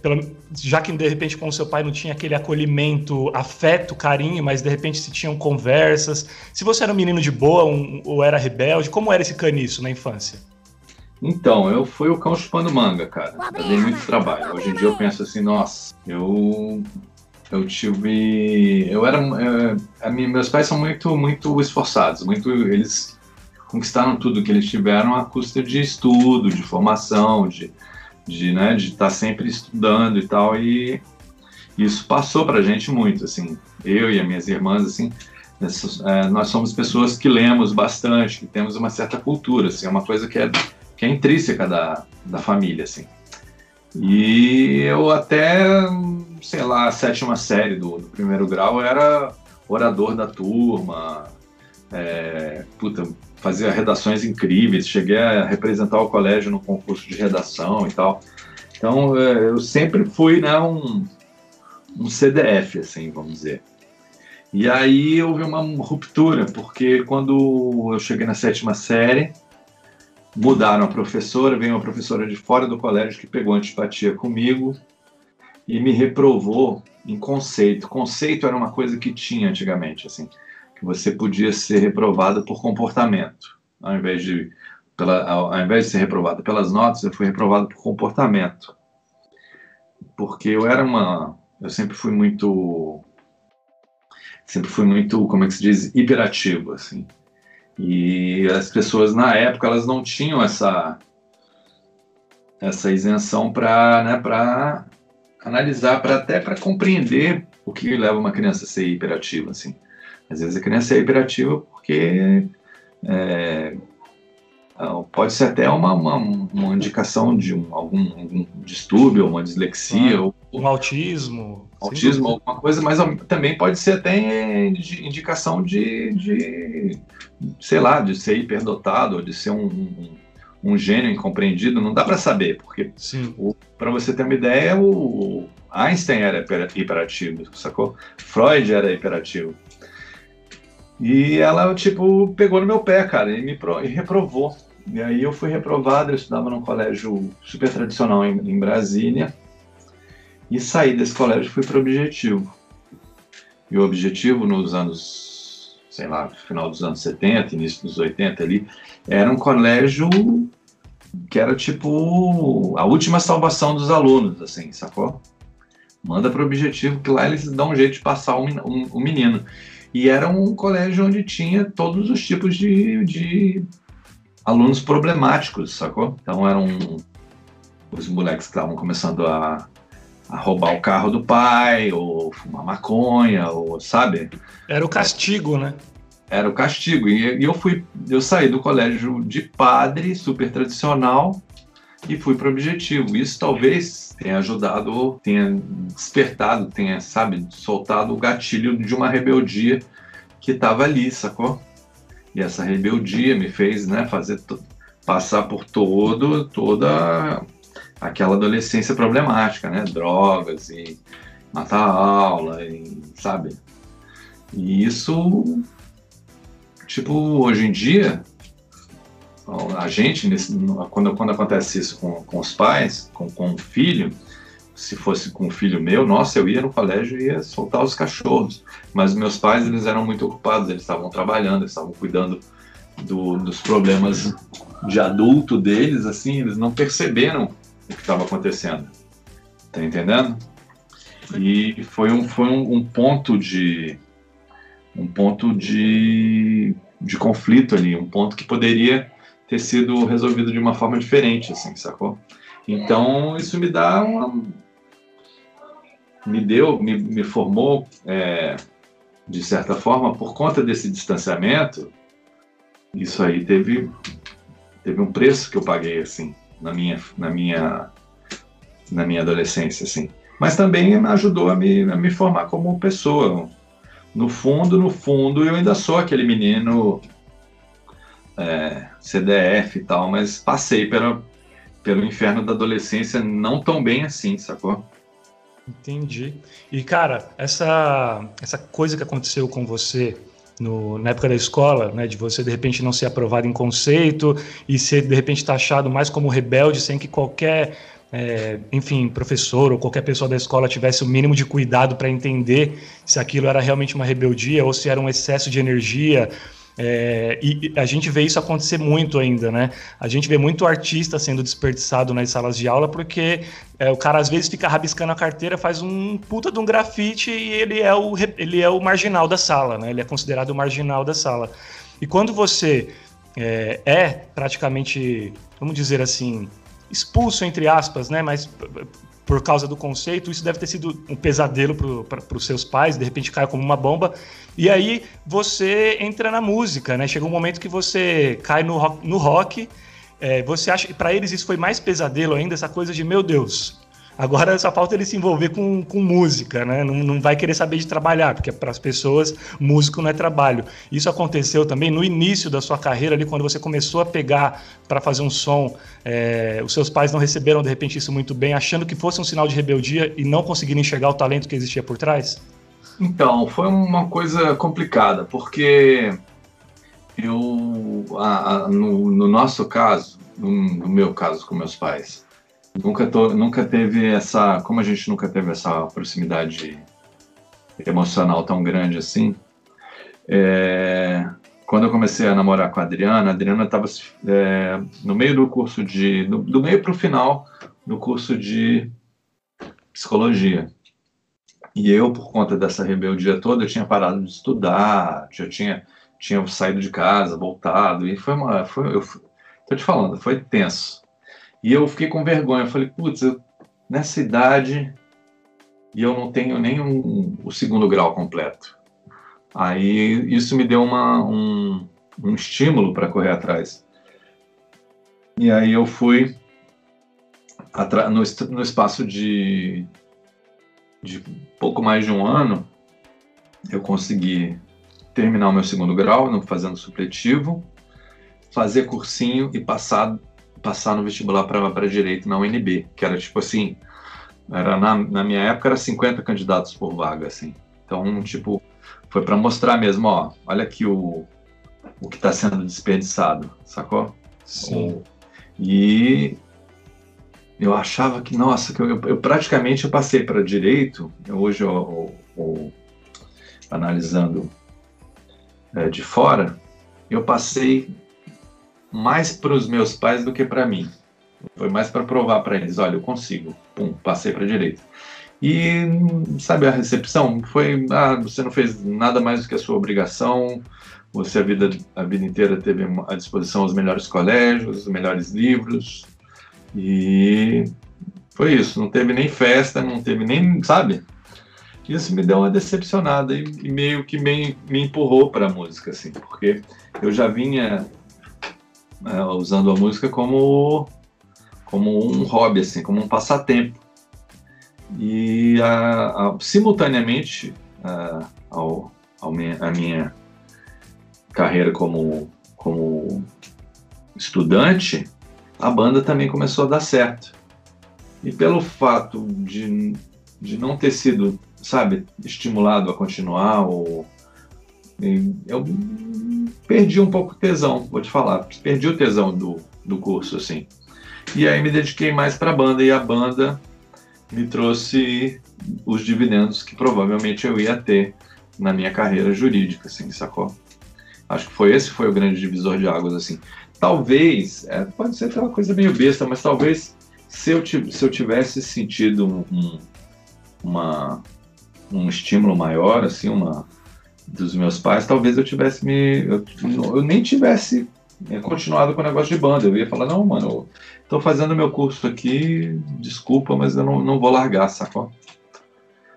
já que de repente com o seu pai não tinha aquele acolhimento, afeto, carinho, mas de repente se tinham conversas, se você era um menino de boa um, ou era rebelde, como era esse caniço na infância? Então, eu fui o cão chupando manga, cara. Eu dei muito trabalho. Hoje em dia eu penso assim, nossa, eu eu tive, eu era, é, minha, meus pais são muito, muito esforçados, muito, eles conquistaram tudo que eles tiveram à custa de estudo, de formação, de, de, né, de estar sempre estudando e tal, e isso passou para gente muito, assim, eu e as minhas irmãs, assim, é, nós somos pessoas que lemos bastante, que temos uma certa cultura, assim, é uma coisa que é que é intrínseca da, da família, assim. E eu até, sei lá, a sétima série do, do primeiro grau era orador da turma, é, puta, fazia redações incríveis, cheguei a representar o colégio no concurso de redação e tal. Então é, eu sempre fui né, um, um CDF, assim, vamos dizer. E aí houve uma ruptura, porque quando eu cheguei na sétima série, mudaram a professora, veio uma professora de fora do colégio que pegou antipatia comigo e me reprovou em conceito. Conceito era uma coisa que tinha antigamente, assim, que você podia ser reprovado por comportamento, ao invés de pela, ao, invés de ser reprovado pelas notas, eu fui reprovado por comportamento, porque eu era uma, eu sempre fui muito, sempre fui muito, como é que se diz, hiperativo, assim. E as pessoas na época elas não tinham essa essa isenção para né, para analisar, para até para compreender o que leva uma criança a ser hiperativa assim. Às vezes a criança é hiperativa porque é, pode ser até uma, uma, uma indicação de um, algum, algum distúrbio, uma dislexia. Ah, ou, um autismo. Autismo, alguma coisa, mas também pode ser até indicação de, de sei lá, de ser hiperdotado, ou de ser um, um, um gênio incompreendido, não dá para saber, porque para você ter uma ideia, o Einstein era hiperativo, sacou? Freud era hiperativo. E ela, tipo, pegou no meu pé, cara, e me e reprovou. E aí eu fui reprovado, eu estudava num colégio super tradicional em, em Brasília, e saí desse colégio e fui para o Objetivo. E o Objetivo, nos anos, sei lá, final dos anos 70, início dos 80 ali, era um colégio que era tipo a última salvação dos alunos, assim, sacou? Manda para o Objetivo, que lá eles dão um jeito de passar o um, um, menino. E era um colégio onde tinha todos os tipos de, de alunos problemáticos, sacou? Então eram os moleques que estavam começando a a roubar o carro do pai, ou fumar maconha, ou sabe? Era o castigo, né? Era o castigo. E, eu fui, eu saí do colégio de padre, super tradicional, e fui para o objetivo. Isso talvez tenha ajudado, tenha despertado, tenha, sabe, soltado o gatilho de uma rebeldia que estava ali, sacou? E essa rebeldia me fez, né, fazer passar por todo toda aquela adolescência problemática, né? Drogas e matar a aula, e, sabe? E isso, tipo, hoje em dia, a gente, nesse, quando, quando acontece isso com, com os pais, com, com o filho, se fosse com um filho meu, nossa, eu ia no colégio e ia soltar os cachorros. Mas meus pais, eles eram muito ocupados, eles estavam trabalhando, eles estavam cuidando do, dos problemas de adulto deles, assim, eles não perceberam o que estava acontecendo. Tá entendendo? E foi um, foi um, um ponto de um ponto de, de conflito ali, um ponto que poderia ter sido resolvido de uma forma diferente, assim, sacou? Então isso me dá uma me deu, me, me formou é, de certa forma por conta desse distanciamento. Isso aí teve teve um preço que eu paguei assim na minha na minha na minha adolescência assim mas também ajudou a me, a me formar como pessoa. No fundo, no fundo, eu ainda sou aquele menino é, CDF e tal, mas passei pelo, pelo inferno da adolescência não tão bem assim, sacou? Entendi. E, cara, essa, essa coisa que aconteceu com você no, na época da escola, né, de você de repente não ser aprovado em conceito e ser de repente taxado mais como rebelde sem que qualquer é, enfim, professor ou qualquer pessoa da escola tivesse o mínimo de cuidado para entender se aquilo era realmente uma rebeldia ou se era um excesso de energia. É, e a gente vê isso acontecer muito ainda, né? A gente vê muito artista sendo desperdiçado nas salas de aula porque é, o cara às vezes fica rabiscando a carteira, faz um puta de um grafite e ele é o, ele é o marginal da sala, né? Ele é considerado o marginal da sala. E quando você é, é praticamente, vamos dizer assim, expulso, entre aspas, né? Mas por causa do conceito, isso deve ter sido um pesadelo para os seus pais, de repente cai como uma bomba. E aí você entra na música, né? Chega um momento que você cai no rock. No rock é, você acha que para eles isso foi mais pesadelo ainda, essa coisa de meu Deus, Agora só falta ele se envolver com, com música, né? Não, não vai querer saber de trabalhar, porque para as pessoas, músico não é trabalho. Isso aconteceu também no início da sua carreira, ali quando você começou a pegar para fazer um som. É, os seus pais não receberam de repente isso muito bem, achando que fosse um sinal de rebeldia e não conseguiram enxergar o talento que existia por trás? Então, foi uma coisa complicada, porque eu, a, a, no, no, nosso caso, no, no meu caso com meus pais, Nunca, tô, nunca teve essa. Como a gente nunca teve essa proximidade emocional tão grande assim. É, quando eu comecei a namorar com a Adriana, a Adriana estava é, no meio do curso de. do, do meio para o final do curso de psicologia. E eu, por conta dessa rebeldia toda, eu tinha parado de estudar, já tinha, tinha saído de casa, voltado, e foi uma. Foi, eu, tô te falando, foi tenso. E eu fiquei com vergonha. Eu falei, putz, nessa idade e eu não tenho nem um, o segundo grau completo. Aí isso me deu uma, um, um estímulo para correr atrás. E aí eu fui no, no espaço de, de pouco mais de um ano, eu consegui terminar o meu segundo grau, fazendo supletivo, fazer cursinho e passar passar no vestibular para direito na UNB, que era tipo assim, era na, na minha época era 50 candidatos por vaga, assim. Então, tipo, foi para mostrar mesmo, ó, olha aqui o, o que está sendo desperdiçado, sacou? Sim. E eu achava que, nossa, que eu, eu praticamente eu passei para direito, hoje eu, eu, eu analisando é, de fora, eu passei mais para os meus pais do que para mim. Foi mais para provar para eles, olha, eu consigo. Pum, passei para direita. E sabe a recepção foi, ah, você não fez nada mais do que a sua obrigação. Você a vida a vida inteira teve à disposição os melhores colégios, os melhores livros. E foi isso, não teve nem festa, não teve nem, sabe? Isso me deu uma decepcionada e, e meio que me, me empurrou para a música, assim, porque eu já vinha é, usando a música como, como um hobby, assim, como um passatempo. E a, a, simultaneamente a, ao, ao minha, a minha carreira como, como estudante, a banda também começou a dar certo. E pelo fato de, de não ter sido, sabe, estimulado a continuar, ou, eu perdi um pouco o tesão, vou te falar. Perdi o tesão do, do curso, assim. E aí me dediquei mais para a banda, e a banda me trouxe os dividendos que provavelmente eu ia ter na minha carreira jurídica, assim, sacou? Acho que foi esse foi o grande divisor de águas, assim. Talvez, é, pode ser uma coisa meio besta, mas talvez se eu, se eu tivesse sentido um, um, uma, um estímulo maior, assim, uma dos meus pais, talvez eu tivesse me. Eu, eu nem tivesse continuado com o negócio de banda. Eu ia falar, não, mano, eu tô fazendo meu curso aqui, desculpa, mas eu não, não vou largar, sacou?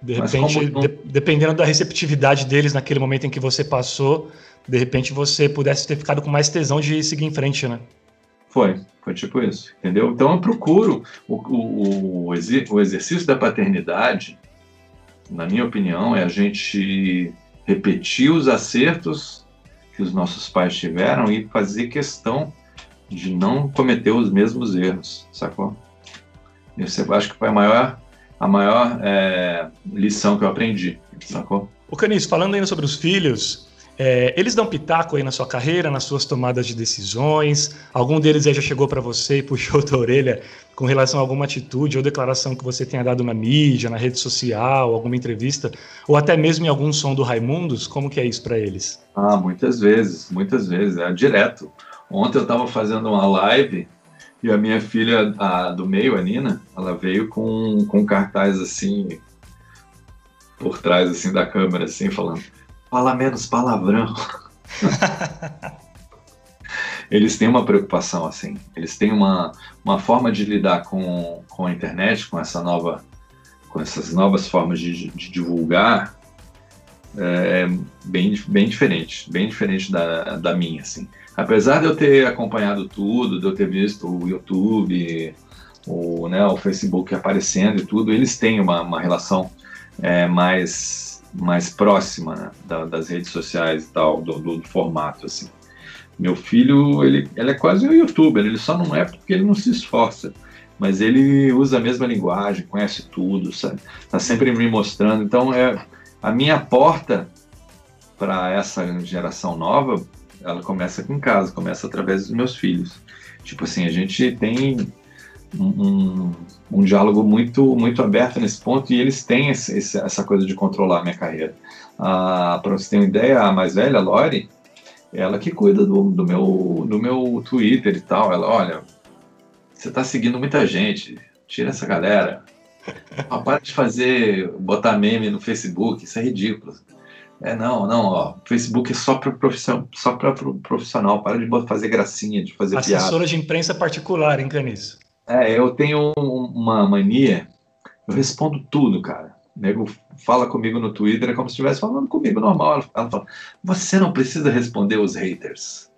De repente, não... de, dependendo da receptividade deles naquele momento em que você passou, de repente você pudesse ter ficado com mais tesão de seguir em frente, né? Foi, foi tipo isso, entendeu? Então eu procuro o, o, o, o exercício da paternidade, na minha opinião, é a gente repetir os acertos que os nossos pais tiveram e fazer questão de não cometer os mesmos erros, sacou? Eu acho que foi a maior, a maior é, lição que eu aprendi, sacou? O Canis, falando ainda sobre os filhos, é, eles dão pitaco aí na sua carreira, nas suas tomadas de decisões? Algum deles já chegou para você e puxou a orelha com relação a alguma atitude ou declaração que você tenha dado na mídia, na rede social, alguma entrevista, ou até mesmo em algum som do Raimundos? Como que é isso para eles? Ah, muitas vezes, muitas vezes, é direto. Ontem eu estava fazendo uma live e a minha filha a, do meio, a Nina, ela veio com, com cartaz assim por trás assim da câmera, assim, falando Fala menos palavrão. eles têm uma preocupação assim. Eles têm uma, uma forma de lidar com, com a internet, com essa nova, com essas novas formas de, de divulgar, é bem, bem diferente, bem diferente da, da minha, assim. Apesar de eu ter acompanhado tudo, de eu ter visto o YouTube, o, né, o Facebook aparecendo e tudo, eles têm uma, uma relação é, mais mais próxima né, da, das redes sociais e tal, do, do, do, formato, assim. Meu filho, ele, ele é quase um youtuber, ele só não é porque ele não se esforça, mas ele usa a mesma linguagem, conhece tudo, sabe? Tá sempre me mostrando, então é a minha porta para essa geração nova, ela começa aqui em casa, começa através dos meus filhos. Tipo assim, a gente tem um, um, diálogo muito muito aberto nesse ponto e eles têm esse, esse, essa coisa de controlar a minha carreira. Ah, Para você ter uma ideia, a mais velha, a Lori, ela que cuida do, do, meu, do meu Twitter e tal. Ela, olha, você está seguindo muita gente, tira essa galera. Ah, para de fazer, botar meme no Facebook, isso é ridículo. É, não, não, ó. Facebook é só para profissional, só para profissional. Para de fazer gracinha, de fazer Assessora piada. Assessora de imprensa particular, hein, Caniço? É, eu tenho uma mania, eu respondo tudo, cara. O nego fala comigo no Twitter, é como se estivesse falando comigo normal. Ela fala, você não precisa responder os haters.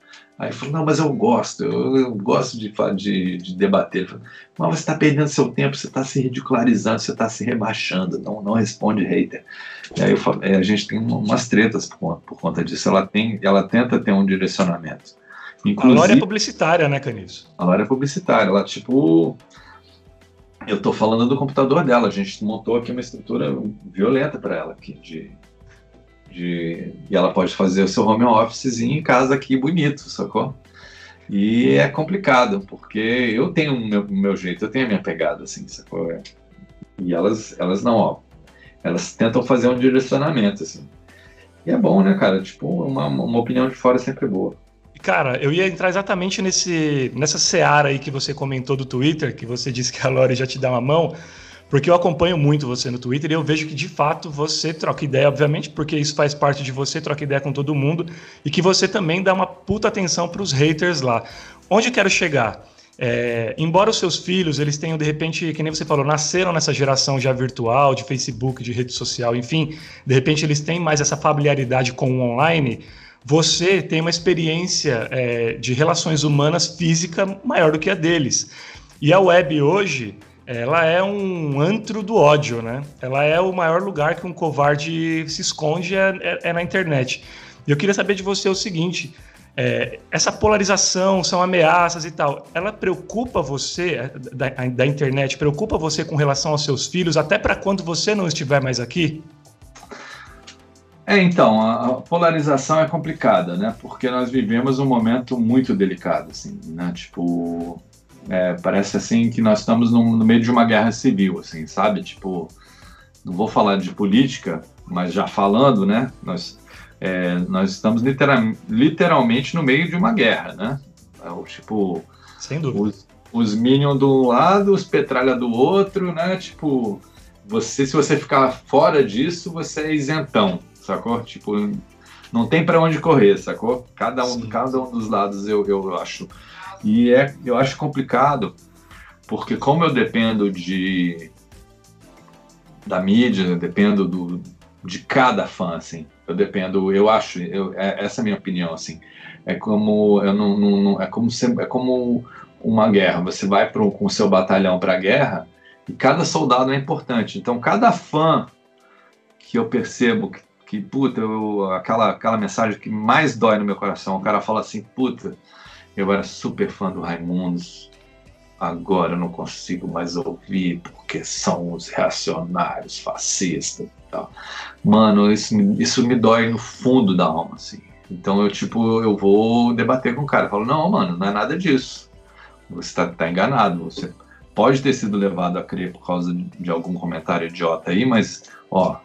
Aí eu falo, não, mas eu gosto, eu, eu gosto de, de, de debater. Falo, mas você está perdendo seu tempo, você está se ridicularizando, você está se rebaixando, não, não responde hater. E aí falo, é, a gente tem umas tretas por, por conta disso. Ela, tem, ela tenta ter um direcionamento. Inclusive, a Lore é publicitária, né, Caniço? A Lore é publicitária. Ela, tipo. Eu tô falando do computador dela. A gente montou aqui uma estrutura violenta para ela aqui. De, de, e ela pode fazer o seu home officezinho em casa aqui bonito, sacou? E é complicado, porque eu tenho o meu, meu jeito, eu tenho a minha pegada, assim, sacou? E elas, elas não, ó. Elas tentam fazer um direcionamento, assim. E é bom, né, cara? Tipo, uma, uma opinião de fora é sempre boa. Cara, eu ia entrar exatamente nesse, nessa seara aí que você comentou do Twitter, que você disse que a Lore já te dá uma mão, porque eu acompanho muito você no Twitter e eu vejo que de fato você troca ideia, obviamente, porque isso faz parte de você, troca ideia com todo mundo, e que você também dá uma puta atenção para os haters lá. Onde eu quero chegar? É, embora os seus filhos, eles tenham, de repente, que nem você falou, nasceram nessa geração já virtual, de Facebook, de rede social, enfim, de repente eles têm mais essa familiaridade com o online, você tem uma experiência é, de relações humanas física maior do que a deles. E a web hoje, ela é um antro do ódio, né? Ela é o maior lugar que um covarde se esconde é, é, é na internet. E eu queria saber de você o seguinte: é, essa polarização, são ameaças e tal, ela preocupa você, é, da, da internet, preocupa você com relação aos seus filhos, até para quando você não estiver mais aqui? É, então, a polarização é complicada, né? Porque nós vivemos um momento muito delicado, assim, né? Tipo, É, parece assim que nós estamos no, no, meio de uma guerra civil, assim, sabe? Tipo, não vou falar de política, mas já falando, né? Nós, é, nós estamos literal, literalmente no meio de uma guerra, né? É, tipo, sem dúvida. Os, os Minions do lado, os Petralha do outro, né? Tipo, você, se você ficar fora disso, você é isentão, sacou? Tipo, não tem para onde correr, sacou? Cada um, cada um dos lados eu, eu acho. E é, eu acho complicado, porque como eu dependo de da mídia, dependo do, de cada fã, assim. Eu dependo, eu acho, eu, é, essa é a minha opinião, assim. É como eu não, não, não é como é como uma guerra. Você vai pro, com o seu batalhão para a guerra e cada soldado é importante. Então, cada fã que eu percebo que, que puta, eu, aquela, aquela mensagem que mais dói no meu coração, o cara fala assim, puta, eu era super fã do Raimundos, agora eu não consigo mais ouvir porque são os reacionários, fascistas e tal. Mano, isso, isso me dói no fundo da alma, assim. Então eu, tipo, eu vou debater com o cara. Eu falo, não, mano, não é nada disso. Você está tá enganado. Você pode ter sido levado a crer por causa de algum comentário idiota aí, mas, ó,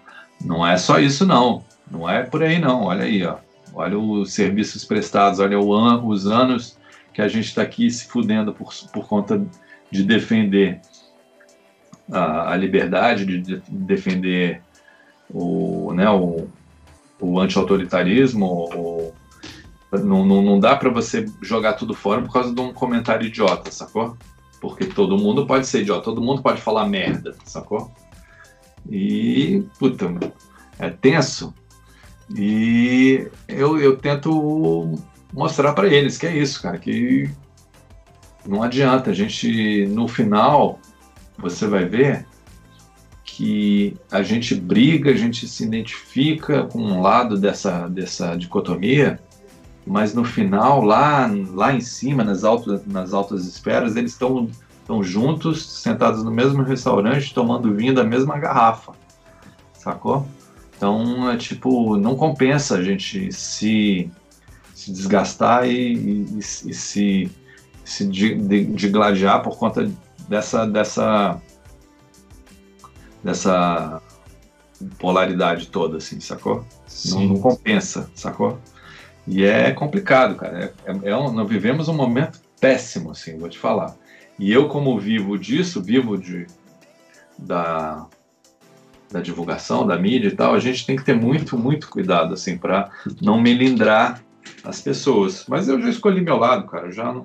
não é só isso, não. Não é por aí, não. Olha aí, ó. Olha os serviços prestados, olha an os anos que a gente está aqui se fudendo por, por conta de defender a, a liberdade, de, de, defender o, né, o, o anti-autoritarismo. Não, não, não dá para você jogar tudo fora por causa de um comentário idiota, sacou? Porque todo mundo pode ser idiota, todo mundo pode falar merda, sacou? E, puta, é tenso. E eu, eu tento mostrar para eles que é isso, cara, que não adianta. A gente, no final, você vai ver que a gente briga, a gente se identifica com um lado dessa, dessa dicotomia, mas no final, lá, lá em cima, nas altas, nas altas esferas, eles estão estão juntos, sentados no mesmo restaurante, tomando vinho da mesma garrafa, sacou? Então, é tipo, não compensa a gente se, se desgastar e, e, e se, se digladiar por conta dessa, dessa, dessa polaridade toda, assim, sacou? Não, não, compensa, sacou? E é complicado, cara. É, é, é um, nós vivemos um momento péssimo, assim, vou te falar. E eu, como vivo disso, vivo de, da, da divulgação, da mídia e tal, a gente tem que ter muito, muito cuidado, assim, para não melindrar as pessoas. Mas eu já escolhi meu lado, cara. Eu já não,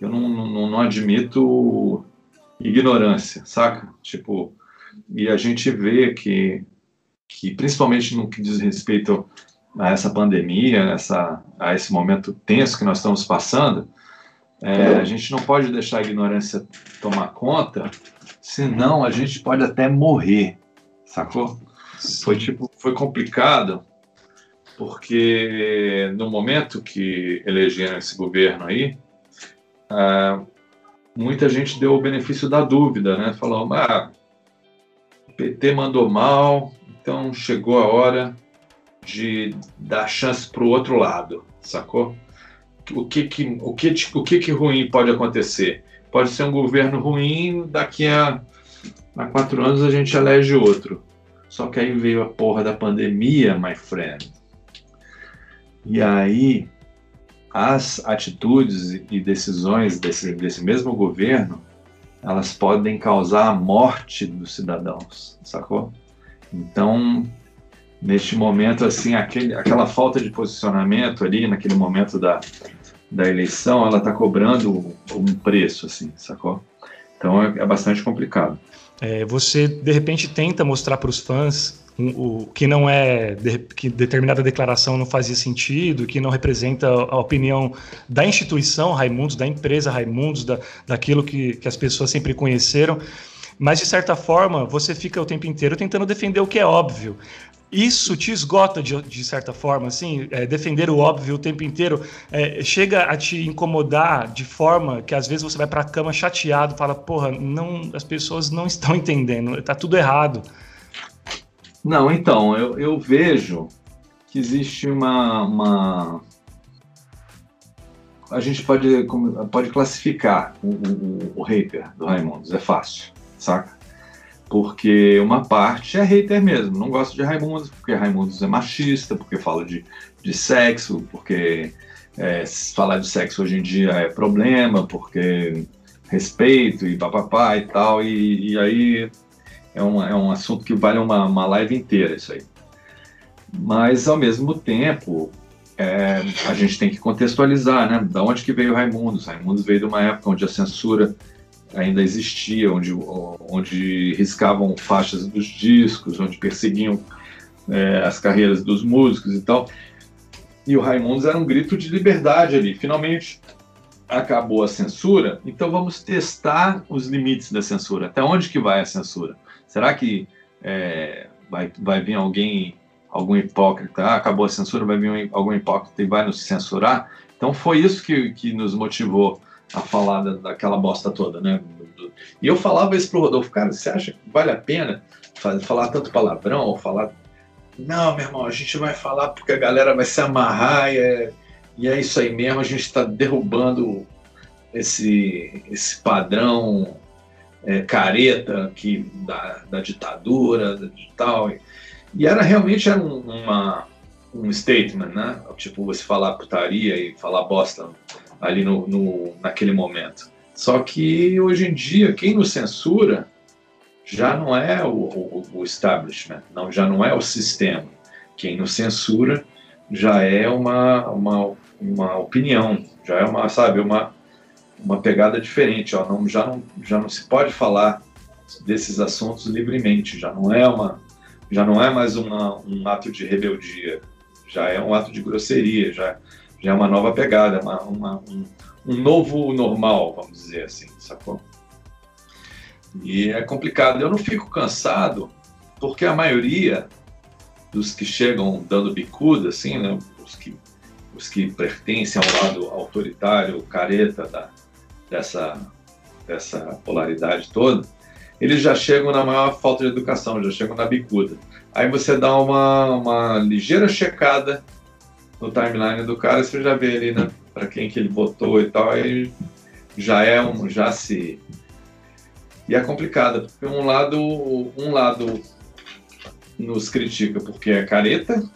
eu não, não, não admito ignorância, saca? Tipo, e a gente vê que, que principalmente no que diz respeito a essa pandemia, essa, a esse momento tenso que nós estamos passando, é, a gente não pode deixar a ignorância tomar conta, senão a gente pode até morrer, sacou? Foi tipo, foi complicado, porque no momento que elegeram esse governo aí, ah, muita gente deu o benefício da dúvida, né? Falou, ah, o PT mandou mal, então chegou a hora de dar chance para o outro lado, sacou? O que que, o que, o que que ruim pode acontecer? Pode ser um governo ruim, daqui a, a quatro anos a gente elege outro. Só que aí veio a porra da pandemia, my friend. E aí as atitudes e decisões desse, desse mesmo governo, elas podem causar a morte dos cidadãos, sacou? Então, neste momento, assim, aquele, aquela falta de posicionamento ali, naquele momento da, da eleição, ela está cobrando um preço, assim, sacou? Então é, é bastante complicado. É, você, de repente, tenta mostrar para os fãs o que não é de, que determinada declaração não fazia sentido, que não representa a opinião da instituição Raimundos, da empresa Raimundos, da, daquilo que, que as pessoas sempre conheceram. Mas, de certa forma, você fica o tempo inteiro tentando defender o que é óbvio isso te esgota de, de certa forma, assim, é, defender o óbvio o tempo inteiro, é, chega a te incomodar de forma que às vezes você vai para a cama chateado, fala, porra, não, as pessoas não estão entendendo, tá tudo errado. Não, então, eu, eu vejo que existe uma, uma a gente pode, pode classificar o, o, o hater do Raimundos, é fácil, saca? Porque uma parte é hater mesmo, não gosta de Raimundos, porque Raimundos é machista, porque fala de, de sexo, porque é, falar de sexo hoje em dia é problema, porque respeito e papapá e tal, e, e aí é um, é um assunto que vale uma, uma live inteira isso aí. Mas, ao mesmo tempo, é, a gente tem que contextualizar, né? Da onde que veio Raimundos? Raimundos veio de uma época onde a censura ainda existia, onde, onde riscavam faixas dos discos, onde perseguiam é, as carreiras dos músicos e tal. E o Raimundos era um grito de liberdade ali. Finalmente acabou a censura, então vamos testar os limites da censura. Até onde que vai a censura? Será que é, vai, vai vir alguém algum hipócrita, ah, acabou a censura, vai vir algum hipócrita e vai nos censurar. Então foi isso que, que nos motivou a falar da, daquela bosta toda, né? E eu falava isso pro Rodolfo, cara, você acha que vale a pena falar tanto palavrão ou falar. Não, meu irmão, a gente vai falar porque a galera vai se amarrar e é, e é isso aí mesmo, a gente está derrubando esse, esse padrão é, careta que, da, da ditadura, de tal. E, e era realmente era um, uma, um statement, né? Tipo, você falar putaria e falar bosta ali no, no, naquele momento. Só que hoje em dia, quem nos censura já não é o, o, o establishment, não, já não é o sistema. Quem nos censura já é uma, uma, uma opinião, já é uma, sabe, uma, uma pegada diferente. Ó, não, já, não, já não se pode falar desses assuntos livremente, já não é uma, já não é mais uma, um ato de rebeldia, já é um ato de grosseria, já, já é uma nova pegada, uma, uma, um, um novo normal, vamos dizer assim, sacou? E é complicado. Eu não fico cansado, porque a maioria dos que chegam dando bicuda, assim, né, os que, os que pertencem ao lado autoritário, careta da, dessa, dessa polaridade toda, eles já chegam na maior falta de educação, já chegam na bicuda. Aí você dá uma, uma ligeira checada no timeline do cara, você já vê ali, né, para quem que ele votou e tal, aí já é um, já se e é complicado, porque um lado, um lado nos critica porque é careta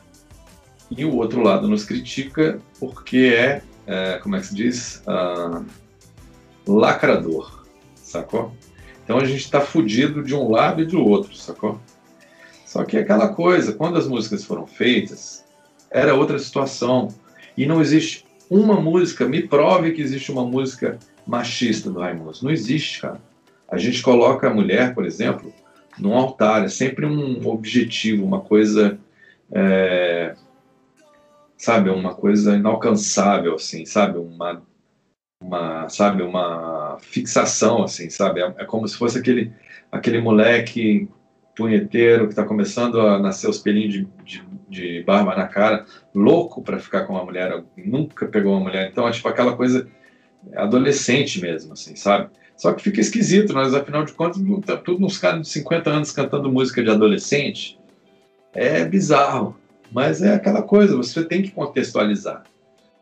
e o outro lado nos critica porque é, é como é que se diz, uh, lacrador, sacou? Então a gente está fudido de um lado e do outro, sacou? Só que é aquela coisa, quando as músicas foram feitas, era outra situação. E não existe uma música, me prove que existe uma música machista do Raimundo. Não existe, cara. A gente coloca a mulher, por exemplo, num altar. É sempre um objetivo, uma coisa. É, sabe, uma coisa inalcançável, assim, sabe? Uma uma, sabe, uma fixação, assim, sabe? É, é como se fosse aquele, aquele moleque punheteiro que está começando a nascer os pelinhos de, de, de barba na cara, louco para ficar com uma mulher, nunca pegou uma mulher. Então, é tipo aquela coisa adolescente mesmo, assim, sabe? Só que fica esquisito, nós, afinal de contas, tá tudo uns caras de 50 anos cantando música de adolescente. É bizarro, mas é aquela coisa, você tem que contextualizar.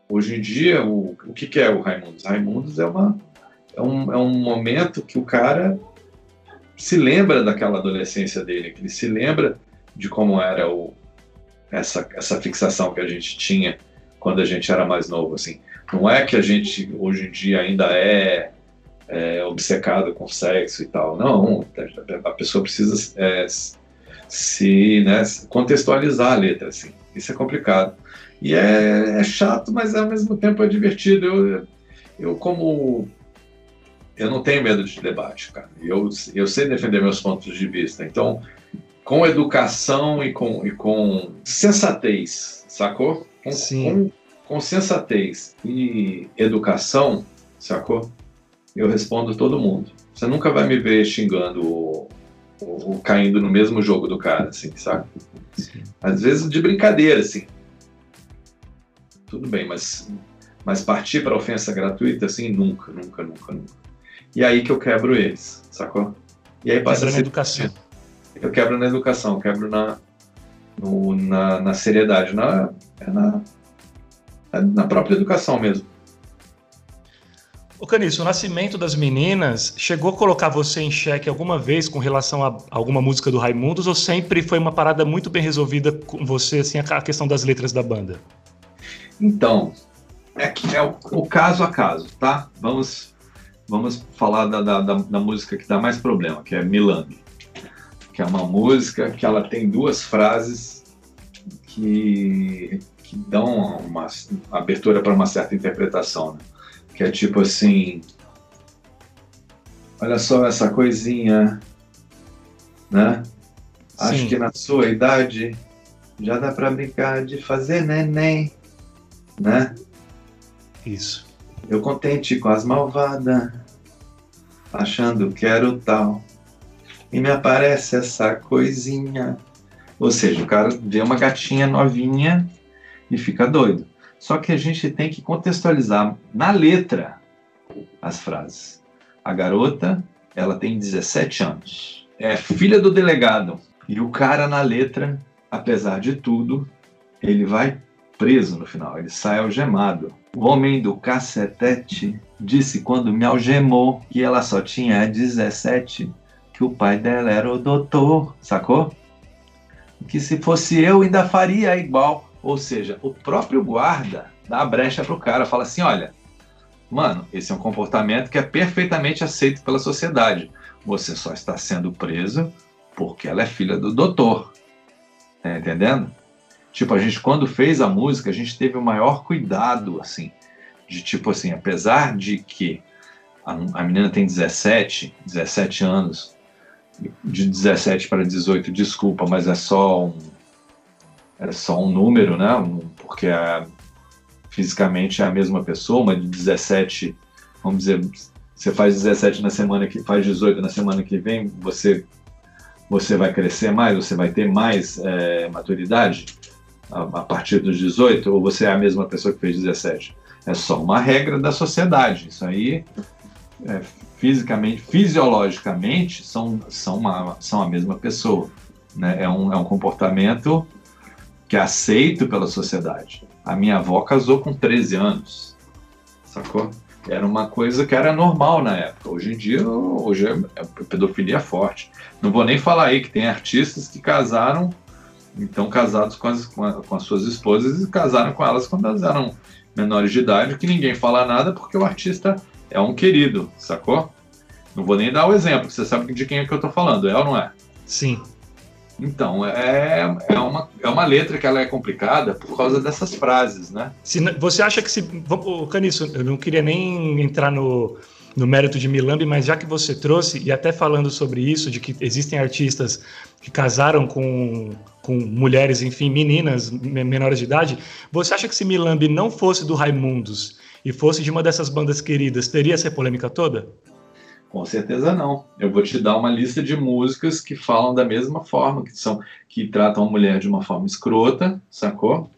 Hoje em dia, o, o que, que é o Raimundos? Raimundos é, uma, é, um, é um momento que o cara se lembra daquela adolescência dele, que ele se lembra de como era o, essa, essa fixação que a gente tinha quando a gente era mais novo. Assim. Não é que a gente hoje em dia ainda é, é obcecado com sexo e tal. Não, a pessoa precisa é, se né, contextualizar a letra. Assim. Isso é complicado. E é, é, chato, mas ao mesmo tempo é divertido. Eu, eu como eu não tenho medo de debate, cara. Eu, eu sei defender meus pontos de vista. Então, com educação e com, e com sensatez, sacou? Com, Sim. Com, com sensatez e educação, sacou? Eu respondo todo mundo. Você nunca vai me ver xingando ou, ou, caindo no mesmo jogo do cara, assim, sabe? Às vezes de brincadeira, assim tudo bem, mas, mas partir para ofensa gratuita, assim, nunca, nunca, nunca, nunca. E aí que eu quebro eles, sacou? E aí passa Quebra na educação. Eu quebro na educação, quebro na, no, na, na, seriedade, na, é na, é na própria educação mesmo. O Caniço, o nascimento das meninas chegou a colocar você em xeque alguma vez com relação a alguma música do Raimundos ou sempre foi uma parada muito bem resolvida com você, assim, a questão das letras da banda? Então, é, é o, o, caso a caso, tá? Vamos, vamos falar da, da, da, música que dá mais problema, que é Milambi. Que é uma música que ela tem duas frases que, que dão uma abertura para uma certa interpretação, né? que é tipo assim, olha só essa coisinha, né? Sim. Acho que na sua idade já dá para brincar de fazer neném, né? Isso. Eu contente com as malvadas, achando que era o tal, e me aparece essa coisinha. Ou seja, o cara vê uma gatinha novinha e fica doido. Só que a gente tem que contextualizar na letra as frases. A garota, ela tem 17 anos. É filha do delegado. E o cara na letra, apesar de tudo, ele vai preso no final. Ele sai algemado. O homem do cacetete disse quando me algemou que ela só tinha 17, que o pai dela era o doutor, sacou? Que se fosse eu ainda faria igual. Ou seja, o próprio guarda dá a brecha pro cara, fala assim: olha, mano, esse é um comportamento que é perfeitamente aceito pela sociedade. Você só está sendo preso porque ela é filha do doutor. Tá entendendo? Tipo, a gente, quando fez a música, a gente teve o maior cuidado, assim, de tipo assim, apesar de que a, a menina tem 17, 17 anos, de 17 para 18, desculpa, mas é só um, é só um número, né? Porque a, fisicamente é a mesma pessoa, uma de 17, vamos dizer, você faz 17 na semana que faz 18 na semana que vem, você você vai crescer mais, você vai ter mais é, maturidade a, a, partir dos 18, ou você é a mesma pessoa que fez 17? É só uma regra da sociedade. Isso aí, é, fisicamente, fisiologicamente, são, são, uma, são a mesma pessoa. Né? É, um, é um comportamento que é aceito pela sociedade. A minha avó casou com 13 anos, sacou? Era uma coisa que era normal na época. Hoje em dia, hoje é, é pedofilia forte. Não vou nem falar aí que tem artistas que casaram, então casados com as, com, a, com as suas esposas e casaram com elas quando elas eram menores de idade, que ninguém fala nada porque o artista é um querido, sacou? Não vou nem dar o exemplo, você sabe de quem é que eu tô falando, é ou não é? Sim. Então, é, é, uma, é uma letra que ela é complicada por causa dessas frases, né? Se, você acha que se... Caniço, eu não queria nem entrar no, no mérito de Milambi, mas já que você trouxe, e até falando sobre isso, de que existem artistas que casaram com, com mulheres, enfim, meninas menores de idade, você acha que se Milambi não fosse do Raimundos e fosse de uma dessas bandas queridas, teria essa polêmica toda? Com certeza não. Eu vou te dar uma lista de músicas que falam da mesma forma, que são que tratam a mulher de uma forma escrota, sacou?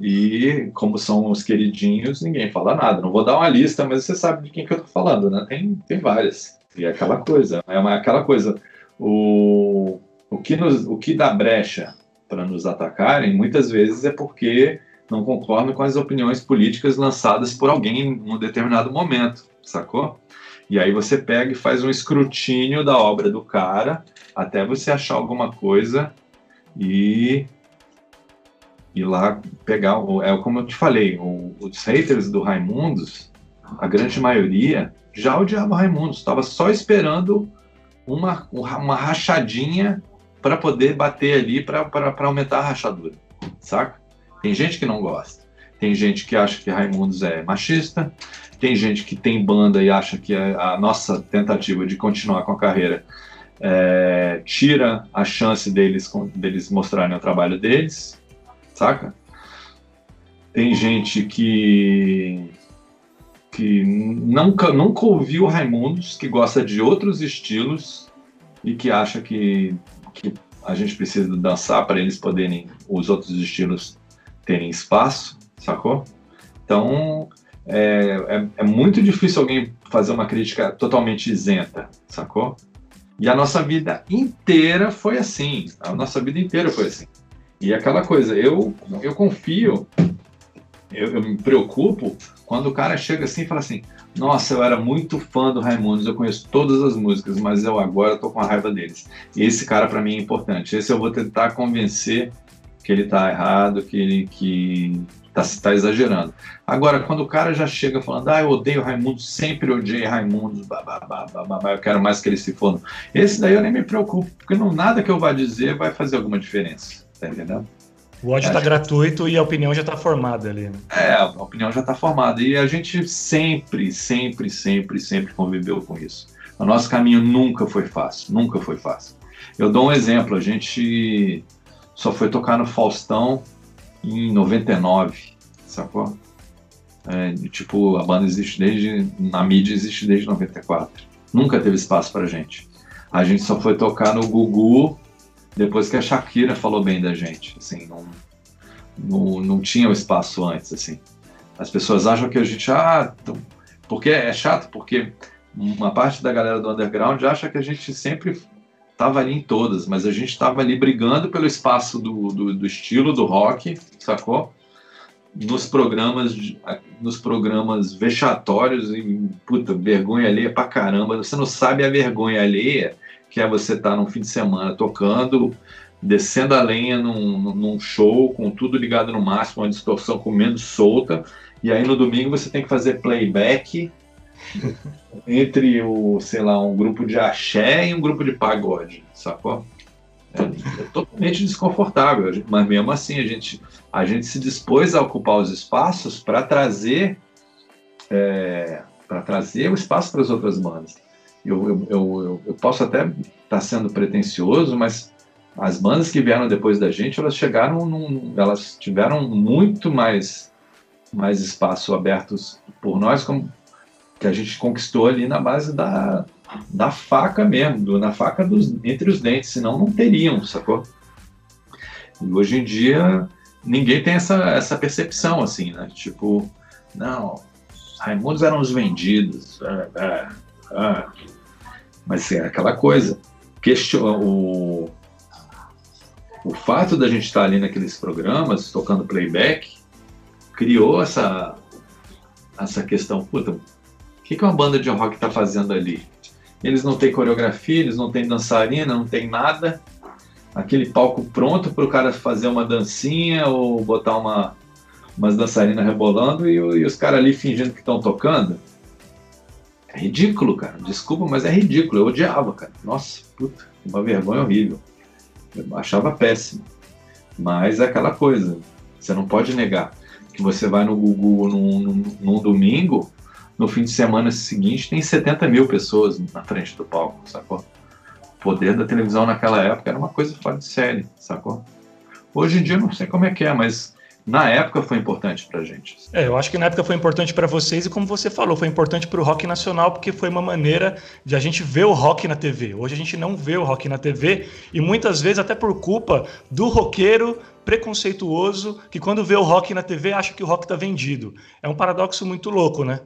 E como são os queridinhos, ninguém fala nada. Não vou dar uma lista, mas você sabe de quem que eu tô falando, né? Tem, tem várias. E é aquela coisa, é uma, aquela coisa. O, o, que nos, o que dá brecha para nos atacarem, muitas vezes é porque não concordam com as opiniões políticas lançadas por alguém em um determinado momento, sacou? E aí você pega e faz um escrutínio da obra do cara até você achar alguma coisa e ir lá pegar. É como eu te falei, os haters do Raimundos, a grande maioria já odiava Raimundos, estava só esperando uma, uma rachadinha para poder bater ali para aumentar a rachadura, saca? Tem gente que não gosta. Tem gente que acha que Raimundos é machista, tem gente que tem banda e acha que a nossa tentativa de continuar com a carreira é, tira a chance deles, deles mostrarem o trabalho deles, saca? Tem gente que que nunca, nunca ouviu Raimundos, que gosta de outros estilos e que acha que, que a gente precisa dançar para eles poderem, os outros estilos terem espaço, sacou? Então, é, é, é, muito difícil alguém fazer uma crítica totalmente isenta, sacou? E a nossa vida inteira foi assim. A nossa vida inteira foi assim. E aquela coisa, eu, eu confio eu, eu me preocupo quando o cara chega assim e fala assim: Nossa, eu era muito fã do Raimundos, eu conheço todas as músicas, mas eu agora tô com a raiva deles. Esse cara para mim é importante. Esse eu vou tentar convencer que ele tá errado, que ele que tá, tá exagerando. Agora, quando o cara já chega falando, ah, eu odeio Raimundos, sempre odiei Raimundos, babá, eu quero mais que ele se foda. Esse daí eu nem me preocupo, porque não nada que eu vá dizer vai fazer alguma diferença, tá entendendo? O ódio está gratuito e a opinião já está formada ali. Né? É, a opinião já está formada. E a gente sempre, sempre, sempre, sempre conviveu com isso. O nosso caminho nunca foi fácil, nunca foi fácil. Eu dou um exemplo, a gente só foi tocar no Faustão em 99, sacou? É, tipo, a banda existe desde, na mídia existe desde 94. Nunca teve espaço pra gente. A gente só foi tocar no Gugu depois que a Shakira falou bem da gente, assim, não, não, não tinha o espaço antes, assim. As pessoas acham que a gente, ah, porque é chato, porque uma parte da galera do underground acha que a gente sempre estava ali em todas, mas a gente estava ali brigando pelo espaço do, do, do, estilo do rock, sacou? Nos programas, nos programas vexatórios e puta, vergonha alheia pra caramba. Você não sabe a vergonha alheia que é você estar tá num fim de semana tocando, descendo a lenha num, num show, com tudo ligado no máximo, uma distorção comendo solta, e aí no domingo você tem que fazer playback entre o, sei lá, um grupo de axé e um grupo de pagode, sacou? É, é totalmente desconfortável, mas mesmo assim a gente, a gente se dispôs a ocupar os espaços para trazer é, para trazer o espaço para as outras bandas eu, eu, eu, eu posso até estar tá sendo pretencioso, mas as bandas que vieram depois da gente, elas chegaram, num, elas tiveram muito mais, mais espaço abertos por nós, como que a gente conquistou ali na base da, da faca mesmo, do, na faca dos, entre os dentes, senão não teriam, sacou? E hoje em dia ninguém tem essa, essa percepção assim, né? Tipo, não, Raimundos eram os vendidos. É, é, é. Mas é aquela coisa. o, o fato da gente estar ali naqueles programas, tocando playback, criou essa, essa questão, puta, o que, que uma banda de rock está fazendo ali? Eles não têm coreografia, eles não têm dançarina, não tem nada. Aquele palco pronto para o cara fazer uma dancinha ou botar uma, umas dançarinas rebolando e, e os caras ali fingindo que estão tocando. É ridículo, cara. Desculpa, mas é ridículo. Eu odiava, cara. Nossa, puta, uma vergonha horrível. Eu achava péssimo. Mas é aquela coisa. Você não pode negar que você vai no Google num, num, num domingo, no fim de semana seguinte tem 70 mil pessoas na frente do palco, sacou? O poder da televisão naquela época era uma coisa fora de série, sacou? Hoje em dia eu não sei como é que é, mas na época foi importante pra gente. É, eu acho que na época foi importante para vocês e como você falou, foi importante para o rock nacional porque foi uma maneira de a gente ver o rock na TV. Hoje a gente não vê o rock na TV e muitas vezes até por culpa do roqueiro preconceituoso que quando vê o rock na TV acha que o rock tá vendido. É um paradoxo muito louco, né?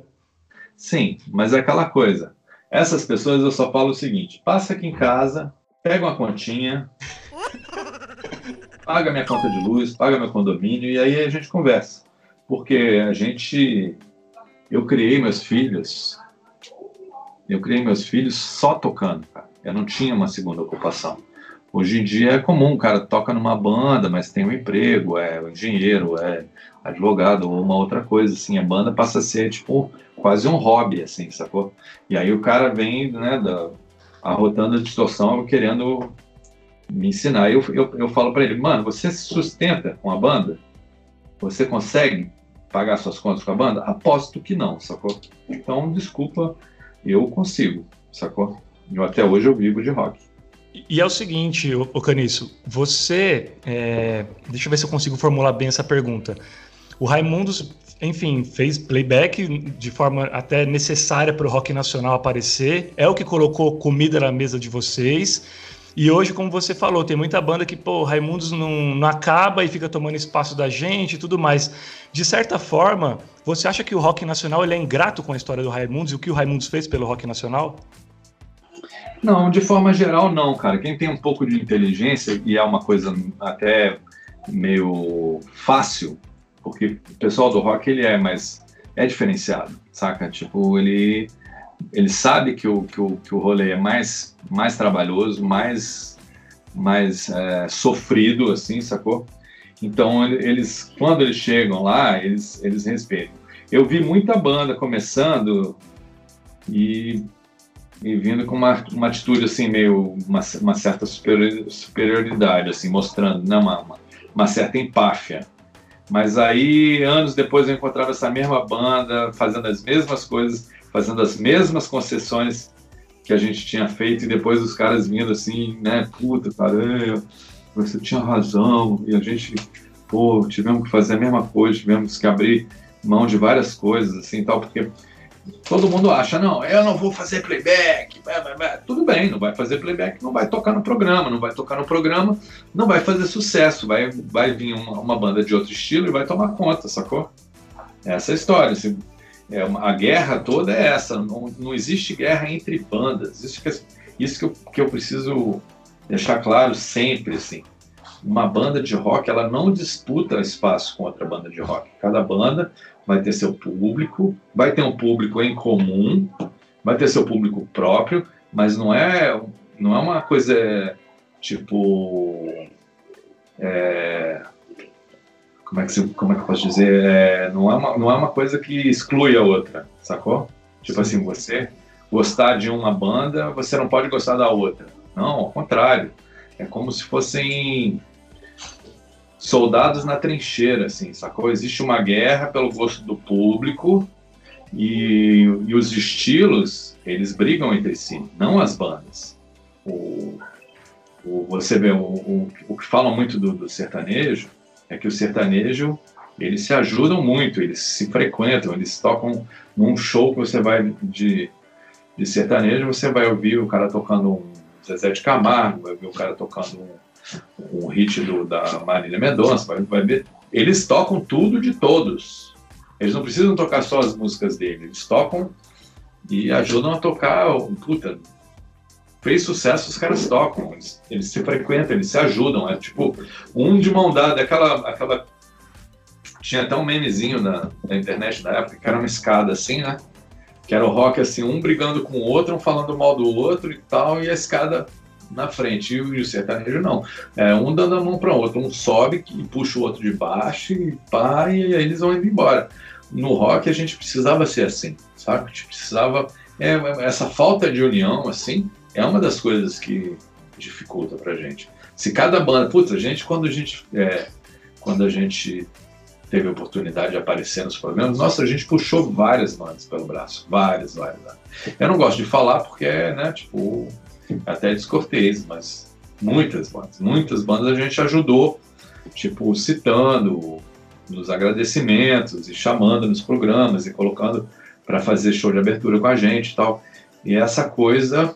Sim, mas é aquela coisa. Essas pessoas eu só falo o seguinte: passa aqui em casa, pega uma continha, paga minha conta de luz, paga meu condomínio e aí a gente conversa. Porque a gente. Eu criei meus filhos. Eu criei meus filhos só tocando, cara. Eu não tinha uma segunda ocupação. Hoje em dia é comum, o cara toca numa banda, mas tem um emprego, é engenheiro, é advogado ou uma outra coisa, assim. A banda passa a ser, tipo, quase um hobby, assim, sacou? E aí o cara vem, né, da, arrotando a distorção, querendo me ensinar. Eu, eu, eu falo para ele, mano, você se sustenta com a banda? Você consegue pagar suas contas com a banda? Aposto que não, sacou? Então, desculpa, eu consigo, sacou? Eu, até hoje eu vivo de rock. E é o seguinte, o Caniço, você. É... Deixa eu ver se eu consigo formular bem essa pergunta. O Raimundos, enfim, fez playback de forma até necessária para o rock nacional aparecer, é o que colocou comida na mesa de vocês. E hoje, como você falou, tem muita banda que, pô, Raimundos não, não acaba e fica tomando espaço da gente e tudo mais. De certa forma, você acha que o rock nacional ele é ingrato com a história do Raimundos e o que o Raimundos fez pelo rock nacional? Não, de forma geral, não, cara. Quem tem um pouco de inteligência, e é uma coisa até meio fácil porque o pessoal do rock ele é mais é diferenciado, saca? Tipo, ele ele sabe que o, que o, que o rolê é mais, mais trabalhoso, mais, mais é, sofrido, assim, sacou? Então, eles, quando eles chegam lá, eles, eles respeitam. Eu vi muita banda começando e, e vindo com uma, uma atitude, assim, meio, uma, uma certa superioridade, assim, mostrando, né, uma, uma, uma certa empáfia. Mas aí, anos depois, eu encontrava essa mesma banda fazendo as mesmas coisas fazendo as mesmas concessões que a gente tinha feito e depois os caras vindo assim, né, puta, cara, você tinha razão e a gente, pô, tivemos que fazer a mesma coisa, tivemos que abrir mão de várias coisas, assim, tal, porque todo mundo acha, não, eu não vou fazer playback, tudo bem, não vai fazer playback, não vai tocar no programa, não vai tocar no programa, não vai fazer sucesso, vai, vai vir uma, uma banda de outro estilo e vai tomar conta, sacou? Essa é a história, assim, é, a guerra toda é essa, não, não existe guerra entre bandas. Isso, que, isso que, eu, que eu preciso deixar claro sempre, assim. Uma banda de rock, ela não disputa espaço com outra banda de rock. Cada banda vai ter seu público, vai ter um público em comum, vai ter seu público próprio, mas não é, não é uma coisa tipo... É, como é que, se, como é que eu posso dizer? É, não, é uma, não é uma coisa que exclui a outra, sacou? Tipo Sim. assim, você gostar de uma banda, você não pode gostar da outra. Não, ao contrário. É como se fossem soldados na trincheira, assim, sacou? Existe uma guerra pelo gosto do público e, e os estilos, eles brigam entre si, não as bandas. O, o você vê, o, o, o que falam muito do, do sertanejo é que o sertanejo eles se ajudam muito, eles se frequentam, eles tocam num show que você vai de, de sertanejo, você vai ouvir o cara tocando um Zezé de Camargo, vai ouvir o cara tocando um, um hit do, da Marília Mendonça, vai, vai ver. Eles tocam tudo de todos. Eles não precisam tocar só as músicas dele, eles tocam e ajudam a tocar. Puta, fez sucesso, os caras tocam, eles, eles, se frequentam, eles se ajudam. É tipo um de mão dada, aquela. aquela tinha até um memezinho na, na internet da época, que era uma escada assim, né? Que era o rock assim, um brigando com o outro, um falando mal do outro e tal, e a escada na frente. E o, sertanejo não. É um dando a mão para o outro, um sobe e puxa o outro de baixo e pá, e aí eles vão indo embora. No rock a gente precisava ser assim, sabe? A gente precisava. É, essa falta de união, assim, é uma das coisas que dificulta pra gente. Se cada banda, putz, a gente quando a gente é, quando a gente teve a oportunidade de aparecer nos programas, nossa, a gente puxou várias bandas pelo braço, várias, várias. várias. Eu não gosto de falar porque é, né, tipo, até descortês, mas muitas bandas, muitas bandas a gente ajudou, tipo, citando nos agradecimentos e chamando nos programas e colocando para fazer show de abertura com a gente e tal. E essa coisa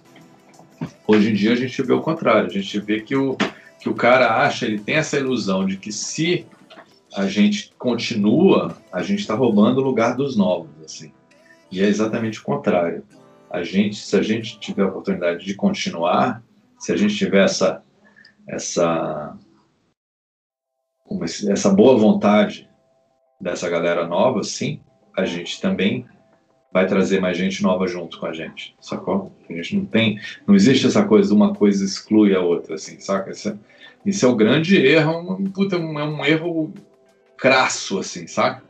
Hoje em dia a gente vê o contrário, a gente vê que o, que o cara acha, ele tem essa ilusão de que se a gente continua, a gente está roubando o lugar dos novos, assim. E é exatamente o contrário. A gente, se a gente tiver a oportunidade de continuar, se a gente tiver essa essa essa boa vontade dessa galera nova, sim, a gente também vai trazer mais gente nova junto com a gente, sacou? A gente não tem, não existe essa coisa, uma coisa exclui a outra, assim, saca? Isso é, é o grande erro, um, puta, um, é um erro crasso, assim, saca?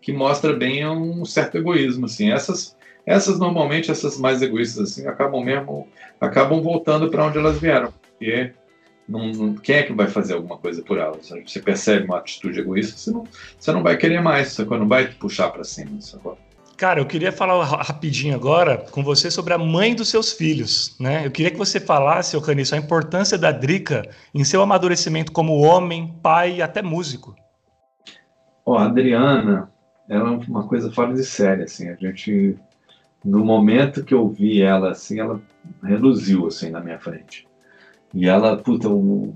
Que mostra bem um certo egoísmo, assim. Essas, essas normalmente, essas mais egoístas, assim, acabam mesmo, acabam voltando para onde elas vieram, porque não, não, quem é que vai fazer alguma coisa por elas? Você percebe uma atitude egoísta, você não, você não vai querer mais, sacou? Não vai puxar para cima, sacou? Cara, eu queria falar rapidinho agora com você sobre a mãe dos seus filhos, né? Eu queria que você falasse, Caniço, a importância da Drica em seu amadurecimento como homem, pai e até músico. Ó, oh, a Adriana, ela é uma coisa fora de série, assim, a gente, no momento que eu vi ela, assim, ela reluziu, assim, na minha frente. E ela, puta, um,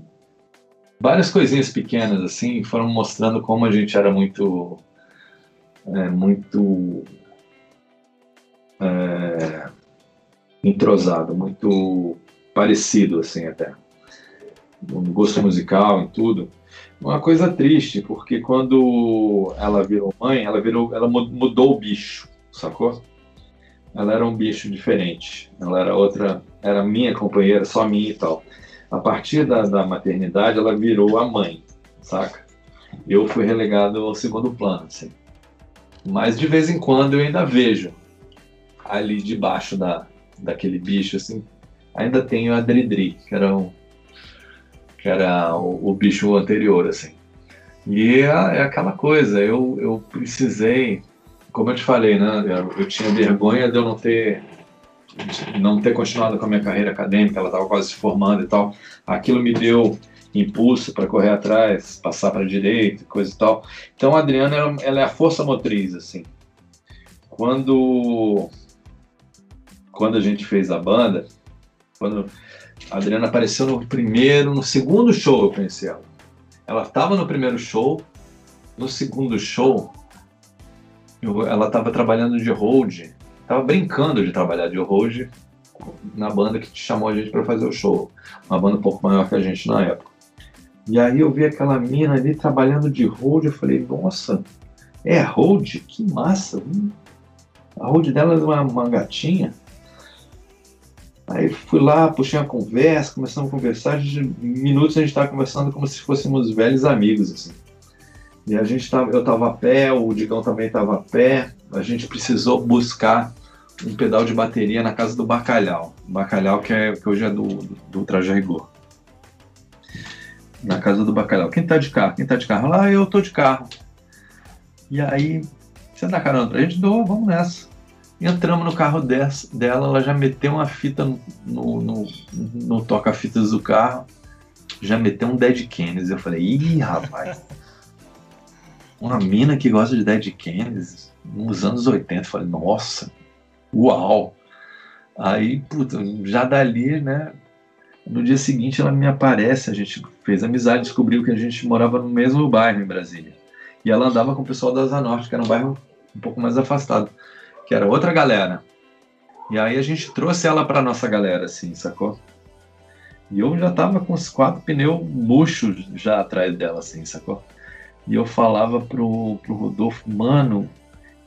várias coisinhas pequenas, assim, foram mostrando como a gente era muito, é, muito é, entrosado, muito parecido, assim, até. No gosto musical, em tudo. Uma coisa triste, porque quando ela virou mãe, ela virou, ela mudou o bicho, sacou? Ela era um bicho diferente. Ela era outra, era minha companheira, só minha e tal. A partir da, da maternidade, ela virou a mãe, saca? Eu fui relegado ao segundo plano, assim. Mas de vez em quando eu ainda vejo ali debaixo da, daquele bicho, assim, ainda tenho a Dridri, que era, um, que era o, o bicho anterior, assim. E é, é, aquela coisa, eu, eu precisei, como eu te falei, né, eu, eu tinha vergonha de eu não ter não ter continuado com a minha carreira acadêmica, ela estava quase se formando e tal. Aquilo me deu impulso para correr atrás, passar para direita, coisa e tal. Então a Adriana ela, é a força motriz assim. Quando quando a gente fez a banda, quando a Adriana apareceu no primeiro, no segundo show eu conheci ela. Ela estava no primeiro show, no segundo show eu, ela estava trabalhando de hold, estava brincando de trabalhar de hold na banda que chamou a gente para fazer o show, uma banda um pouco maior que a gente na época. E aí eu vi aquela mina ali trabalhando de hold, eu falei, nossa, é hold? Que massa! Hum. A hold dela é uma, uma gatinha. Aí fui lá, puxei uma conversa, começamos a conversar, de minutos a gente estava conversando como se fôssemos velhos amigos, assim. E a gente tava, eu estava a pé, o Digão também estava a pé, a gente precisou buscar um pedal de bateria na casa do Bacalhau. Bacalhau que, é, que hoje é do, do, do Traje Rigor na casa do bacalhau. Quem tá de carro? Quem tá de carro? Lá, ah, eu tô de carro. E aí, você dá carona pra gente? Dou, vamos nessa. Entramos no carro dela, ela já meteu uma fita no, no, no, no toca-fitas do carro, já meteu um Dead Kennedys. Eu falei, ih, rapaz, uma mina que gosta de Dead Kennedys nos anos 80. Eu falei, nossa, uau. Aí, puta, já dali, né, no dia seguinte ela me aparece, a gente fez amizade, descobriu que a gente morava no mesmo bairro em Brasília. E ela andava com o pessoal da Asa Norte, que era um bairro um pouco mais afastado, que era outra galera. E aí a gente trouxe ela para nossa galera, assim, sacou? E eu já tava com os quatro pneus murchos já atrás dela, assim, sacou? E eu falava pro, pro Rodolfo, mano,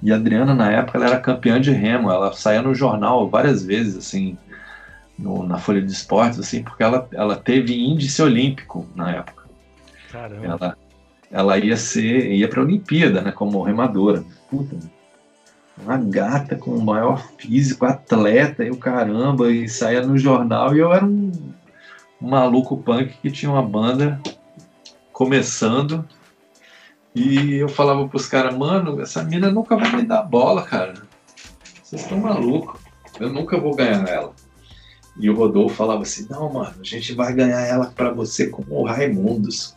e a Adriana na época ela era campeã de remo, ela saía no jornal várias vezes, assim, no, na Folha de Esportes, assim, porque ela, ela teve índice olímpico na época. Caramba. Ela, ela ia ser, ia para a Olimpíada, né, como remadora. Puta, uma gata com o maior físico, atleta e o caramba, e saía no jornal e eu era um, maluco punk que tinha uma banda começando e eu falava pros caras, mano, essa mina nunca vai me dar bola, cara. Vocês estão malucos. Eu nunca vou ganhar ela. E o Rodolfo falava assim: não, mano, a gente vai ganhar ela para você com o Raimundos.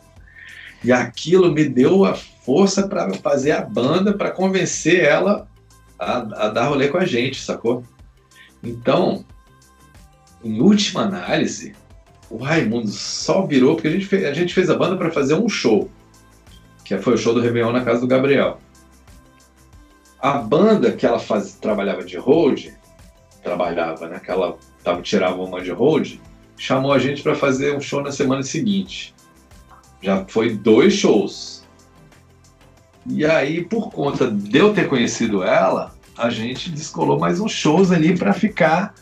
E aquilo me deu a força para fazer a banda, para convencer ela a, a, dar rolê com a gente, sacou? Então, em última análise, o Raimundo só virou porque a gente fez a, gente fez a banda para fazer um show, que foi o show do Réveillon na casa do Gabriel. A banda que ela faz, trabalhava de hold, trabalhava, né? Que ela tava, tirava uma de hold, chamou a gente para fazer um show na semana seguinte. Já foi dois shows. E aí, por conta de eu ter conhecido ela, a gente descolou mais uns shows ali para ficar.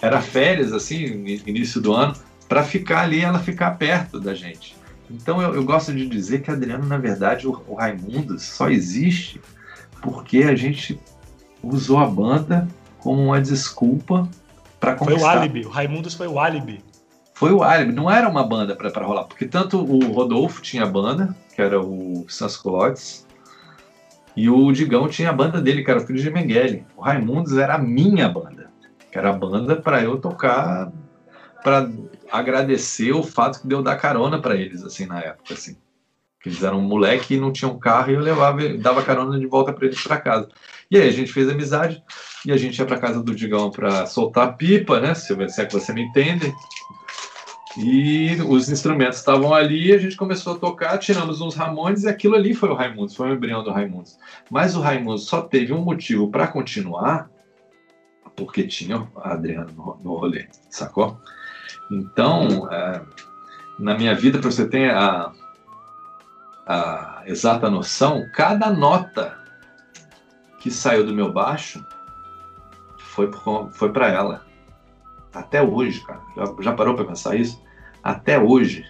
Era férias, assim, início do ano, para ficar ali, ela ficar perto da gente. Então eu, eu, gosto de dizer que Adriano, na verdade, o, o Raimundo só existe porque a gente usou a banda como uma desculpa para conquistar. Foi o álibi, o Raimundos foi o álibi. Foi o álibi, não era uma banda para rolar, porque tanto o Rodolfo tinha banda, que era o Sansculottes, e o Digão tinha a banda dele, que era o filho de Mengele. O Raimundos era a minha banda, que era a banda para eu tocar, para agradecer o fato de eu dar carona para eles, assim, na época, assim. Eles eram um moleque e não tinham carro e eu levava, dava carona de volta para eles para casa. E aí a gente fez amizade e a gente ia para casa do Digão para soltar pipa, né? Se, eu, se é que você me entende. E os instrumentos estavam ali, a gente começou a tocar, tiramos uns Ramones e aquilo ali foi o Raimundos, foi o embrião do Raimundos. Mas o Raimundos só teve um motivo para continuar, porque tinha a Adriana no, no rolê, sacou? Então, é, na minha vida, para você ter a, a exata noção, cada nota que saiu do meu baixo foi para ela. Até hoje, cara. Já, já parou para pensar isso? Até hoje.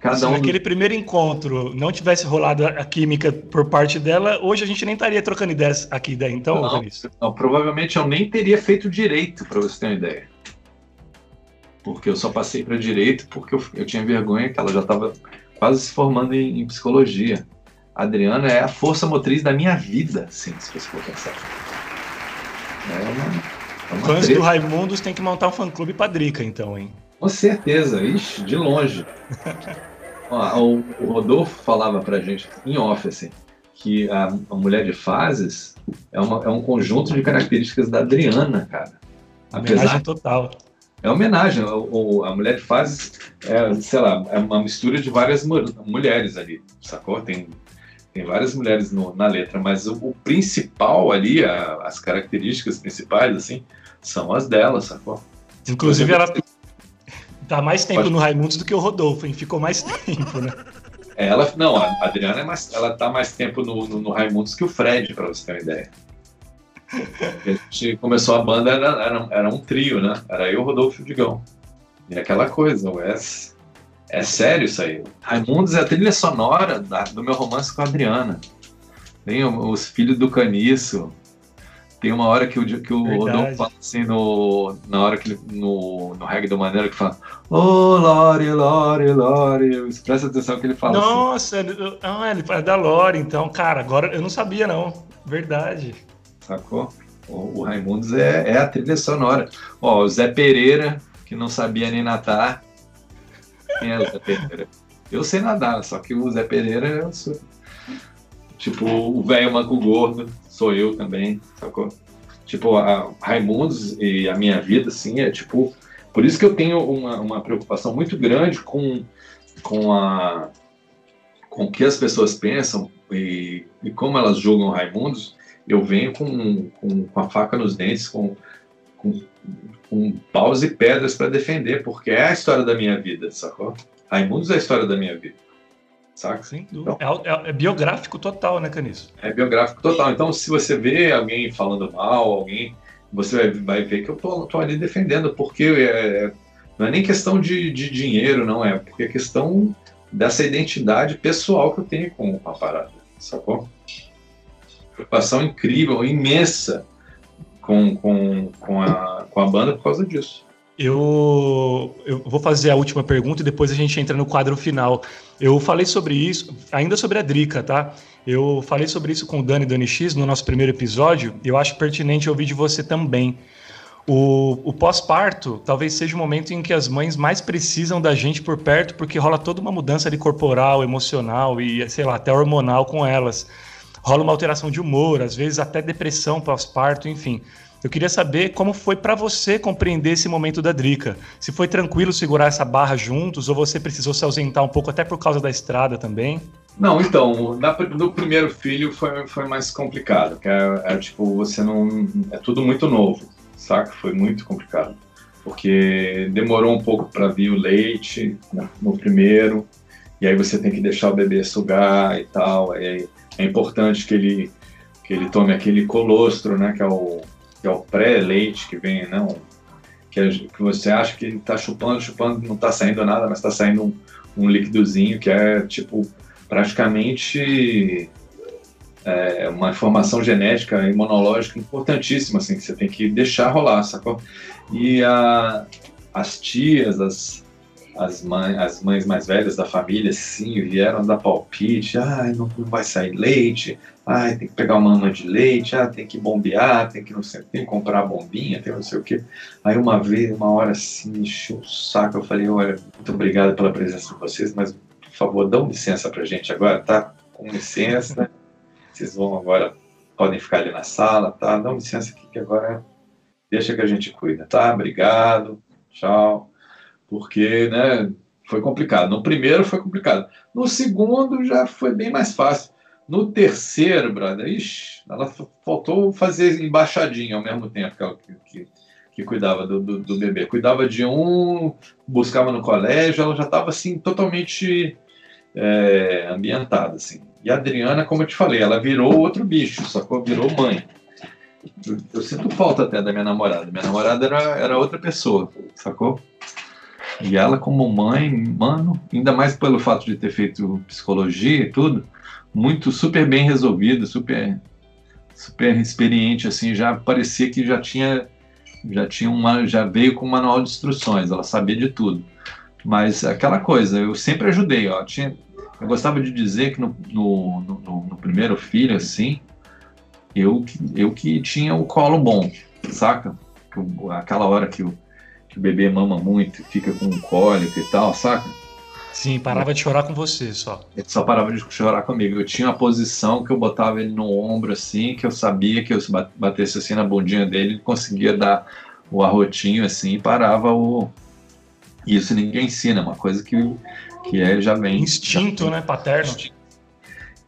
Cada Se um naquele primeiro encontro não tivesse rolado a química por parte dela, hoje a gente nem estaria trocando ideias aqui daí, então, não, não, provavelmente eu nem teria feito direito, para você ter uma ideia. Porque eu só passei para direito porque eu, eu, tinha vergonha que ela já estava quase se formando em, em, psicologia. A Adriana é a força motriz da minha vida, sim, se você for pensar. É uma, Fãs do Raimundos tem que montar um fã-clube pra Drica, então, hein? Com certeza, ixi, de longe. Ó, o, o, Rodolfo falava pra gente em off, assim, que a, a mulher de fases é, uma, é, um conjunto de características da Adriana, cara. Apesar, homenagem total. É homenagem. O, a mulher de fases é, sei lá, é uma mistura de várias mulheres ali, sacou? Tem, tem várias mulheres no, na letra, mas o, o principal ali, a, as características principais, assim, são as dela, sacou? Inclusive, ela Tá mais tempo Pode... no Raimundos do que o Rodolfo, hein? Ficou mais tempo, né? Ela, não, a Adriana é mais, ela tá mais tempo no, no, no Raimundos que o Fred, para você ter uma ideia. A gente começou a banda, era, era, era, um trio, né? Era eu, Rodolfo e o Digão. E aquela coisa, o Wes. É sério isso aí. Raimundos é a trilha sonora da, do meu romance com a Adriana. Tem os filhos do Caniço, tem uma hora que o, que o Rodolfo fala assim, no, na hora que ele, no, no reggae do Maneiro, que fala Ô, oh, Lore, Lore, Lore. Presta atenção que ele fala assim. Nossa, assim. ele, ah, ele é da Lore, então, cara, agora eu não sabia, não. Verdade. Sacou? O, o Raimundos é, é a trilha sonora. Ó, o Zé Pereira, que não sabia nem nadar. Quem é o Zé Pereira? Eu sei nadar, só que o Zé Pereira é sou. Tipo, o velho manco gordo sou eu também, sacou? Tipo, a Raimundos e a minha vida, assim, é tipo. Por isso que eu tenho uma, uma preocupação muito grande com, com a com o que as pessoas pensam e, e como elas julgam Raimundos, eu venho com, com, com a faca nos dentes, com, com, com paus e pedras para defender, porque é a história da minha vida, sacou? Raimundos é a história da minha vida saca? Então, é, é, é, biográfico total, né, Caniço? É biográfico total. Então, se você vê alguém falando mal, alguém, você vai, vai ver que eu tô, tô ali defendendo, porque é, não é nem questão de, de dinheiro, não é, porque é questão dessa identidade pessoal que eu tenho com a parada, sacou? Preocupação incrível, imensa com, com, com, a, com a banda por causa disso. Eu, eu vou fazer a última pergunta e depois a gente entra no quadro final. Eu falei sobre isso, ainda sobre a Drica, tá? Eu falei sobre isso com o Dani Dani X no nosso primeiro episódio eu acho pertinente ouvir de você também. O, o pós-parto talvez seja o momento em que as mães mais precisam da gente por perto, porque rola toda uma mudança de corporal, emocional e, sei lá, até hormonal com elas. Rola uma alteração de humor, às vezes até depressão pós-parto, enfim. Eu queria saber como foi para você compreender esse momento da Drica. Se foi tranquilo segurar essa barra juntos ou você precisou se ausentar um pouco até por causa da estrada também? Não, então, no primeiro filho foi, foi mais complicado, que é, é, tipo, você não. É tudo muito novo, saca? Foi muito complicado. Porque demorou um pouco para vir o leite né, no primeiro, e aí você tem que deixar o bebê sugar e tal. Aí é importante que ele, que ele tome aquele colostro, né? Que é o que é o pré-leite que vem, não, que, é, que você acha que está chupando, chupando, não está saindo nada, mas está saindo um, um líquidozinho que é tipo praticamente é, uma informação genética imunológica importantíssima, assim, que você tem que deixar rolar, sacou? E a, as tias, as, as, mães, as mães mais velhas da família, sim, vieram dar palpite, ah, não, não vai sair leite, ah, tem que pegar uma ama de leite, ah, tem que bombear, tem que não sei, tem que comprar bombinha, tem não sei o quê. Aí uma vez, uma hora assim, encheu o saco, eu falei, olha, muito obrigado pela presença de vocês, mas por favor, dão licença pra gente agora, tá? Com licença, vocês vão agora, podem ficar ali na sala, tá? Dão licença aqui que agora deixa que a gente cuida, tá? Obrigado, tchau porque né, foi complicado. No primeiro foi complicado. No segundo já foi bem mais fácil. No terceiro, brother, ixi, ela faltou fazer embaixadinha ao mesmo tempo que, que, que cuidava do, do, do, bebê. Cuidava de um, buscava no colégio, ela já estava assim totalmente é, ambientada, assim. E a Adriana, como eu te falei, ela virou outro bicho, sacou? Virou mãe. Eu, eu, sinto falta até da minha namorada. Minha namorada era, era outra pessoa, sacou? E ela, como mãe, mano, ainda mais pelo fato de ter feito psicologia e tudo, muito super bem resolvido, super super experiente assim, já parecia que já tinha já tinha uma já veio com um manual de instruções, ela sabia de tudo. Mas aquela coisa, eu sempre ajudei, ó, tinha eu gostava de dizer que no, no, no, no primeiro filho assim, eu eu que tinha o colo bom, saca? Aquela hora que o, que o bebê mama muito, fica com cólico e tal, saca? Sim, parava de chorar com você só. Ele só parava de chorar comigo. Eu tinha uma posição que eu botava ele no ombro assim, que eu sabia que eu batesse assim na bundinha dele, ele conseguia dar o arrotinho assim e parava o. Isso ninguém ensina, é uma coisa que, que é, já vem. Instinto, já... né? Paterno. Instinto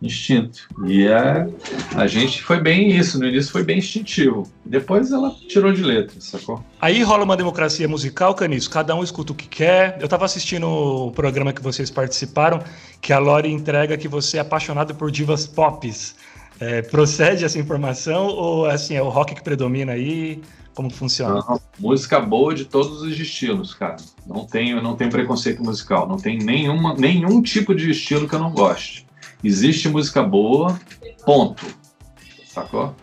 instinto. E é, a gente foi bem isso, no início foi bem instintivo. Depois ela tirou de letra, sacou? Aí rola uma democracia musical, Caniço, cada um escuta o que quer. Eu tava assistindo o programa que vocês participaram, que a Lori entrega que você é apaixonado por divas pops. É, procede essa informação ou assim, é o rock que predomina aí? Como funciona? Não, música boa de todos os estilos, cara. Não tenho, não tenho preconceito musical. Não tem nenhuma, nenhum tipo de estilo que eu não goste. Existe música boa, ponto. Sacou?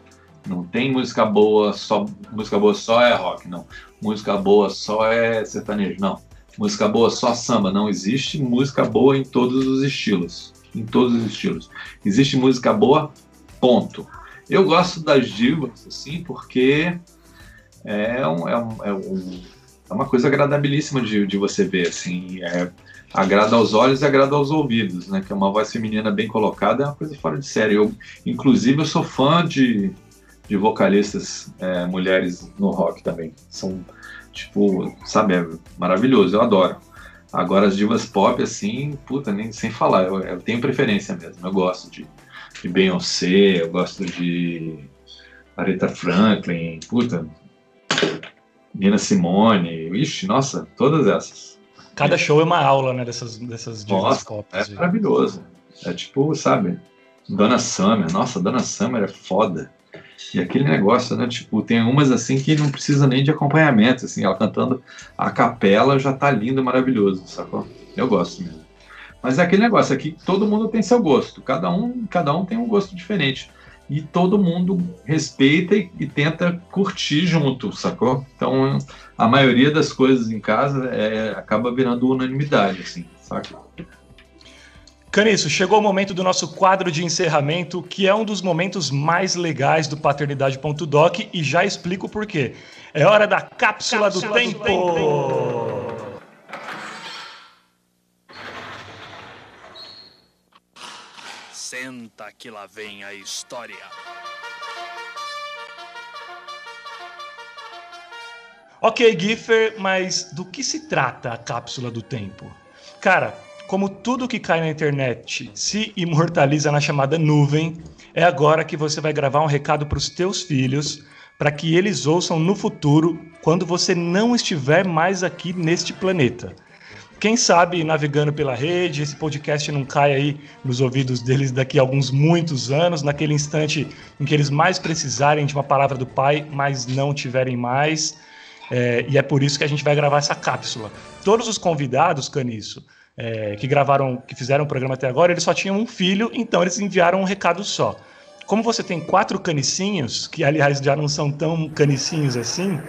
Não tem música boa, só música boa só é rock, não. Música boa só é sertanejo, não. Música boa só samba, não existe música boa em todos os estilos, em todos os estilos. Existe música boa, ponto. Eu gosto das divas assim porque é, um, é, um, é, um, é uma coisa agradabilíssima de, de você ver assim. É, agrada aos olhos e agrada aos ouvidos, né? Que é uma voz feminina bem colocada, é uma coisa fora de série. Eu, inclusive, eu sou fã de, de vocalistas é, mulheres no rock também. São, tipo, sabe, é maravilhoso, eu adoro. Agora, as divas pop, assim, puta, nem sem falar, eu, eu tenho preferência mesmo. Eu gosto de, de Beyoncé, eu gosto de Aretha Franklin, puta, Nina Simone, ixi, nossa, todas essas. Cada show é uma aula, né, dessas, dessas divas pop. É maravilhoso. É tipo, sabe, Dona Summer. Nossa, Dona Summer é foda. E aquele negócio, né? Tipo, tem umas assim que não precisa nem de acompanhamento, assim, ela cantando a capela já tá lindo, maravilhoso, sacou? Eu gosto mesmo. Mas é aquele negócio aqui, todo mundo tem seu gosto, cada um, cada um tem um gosto diferente. E todo mundo respeita e, e tenta curtir junto, sacou? Então, a maioria das coisas em casa é, acaba virando unanimidade, assim, saca? Caniço, chegou o momento do nosso quadro de encerramento, que é um dos momentos mais legais do Paternidade.doc e já explico por quê. É hora da cápsula, cápsula do, tempo. do tempo. Senta que lá vem a história. Ok, Giffer, mas do que se trata a cápsula do tempo? Cara, como tudo que cai na internet se imortaliza na chamada nuvem, é agora que você vai gravar um recado para os teus filhos, para que eles ouçam no futuro, quando você não estiver mais aqui neste planeta. Quem sabe navegando pela rede, esse podcast não cai aí nos ouvidos deles daqui a alguns muitos anos, naquele instante em que eles mais precisarem de uma palavra do Pai, mas não tiverem mais. É, e é por isso que a gente vai gravar essa cápsula. Todos os convidados, Caniço, é, que gravaram, que fizeram o programa até agora, eles só tinham um filho, então eles enviaram um recado só. Como você tem quatro canicinhos, que aliás já não são tão canicinhos assim,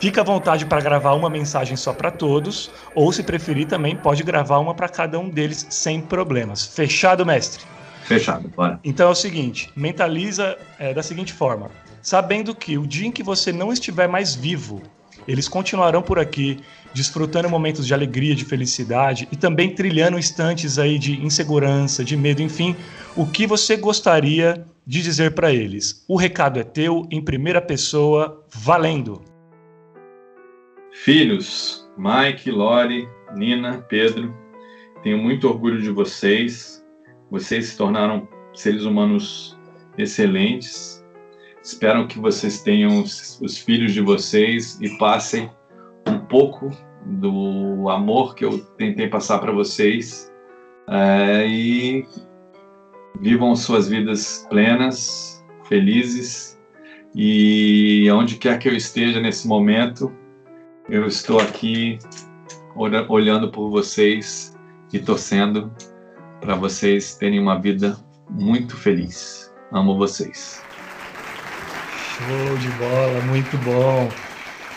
fica à vontade para gravar uma mensagem só para todos, ou se preferir também pode gravar uma para cada um deles sem problemas. Fechado, mestre? Fechado, bora. Então é o seguinte, mentaliza é, da seguinte forma: sabendo que o dia em que você não estiver mais vivo, eles continuarão por aqui, desfrutando momentos de alegria, de felicidade e também trilhando instantes aí de insegurança, de medo, enfim, o que você gostaria de dizer para eles. O recado é teu, em primeira pessoa, valendo. Filhos, Mike, Lori, Nina, Pedro, tenho muito orgulho de vocês. Vocês se tornaram seres humanos excelentes Espero que vocês tenham os, os filhos de vocês e passem um pouco do amor que eu tentei passar para vocês é, e vivam suas vidas plenas, felizes e onde quer que eu esteja nesse momento, eu estou aqui olhando por vocês e torcendo para vocês terem uma vida muito feliz. Amo vocês. Show de bola, muito bom.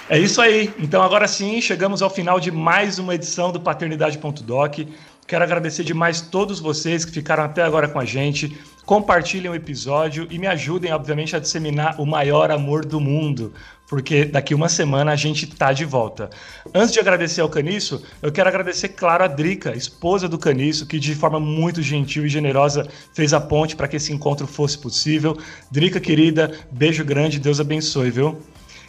É isso aí. Então agora sim, chegamos ao final de mais uma edição do Paternidade.doc. Quero agradecer demais todos vocês que ficaram até agora com a gente. Compartilhem o episódio e me ajudem, obviamente, a disseminar o maior amor do mundo, porque daqui uma semana a gente tá de volta. Antes de agradecer ao Caniço, eu quero agradecer, claro, a Drica, esposa do Caniço, que de forma muito gentil e generosa fez a ponte para que esse encontro fosse possível. Drica, querida, beijo grande, Deus abençoe, viu?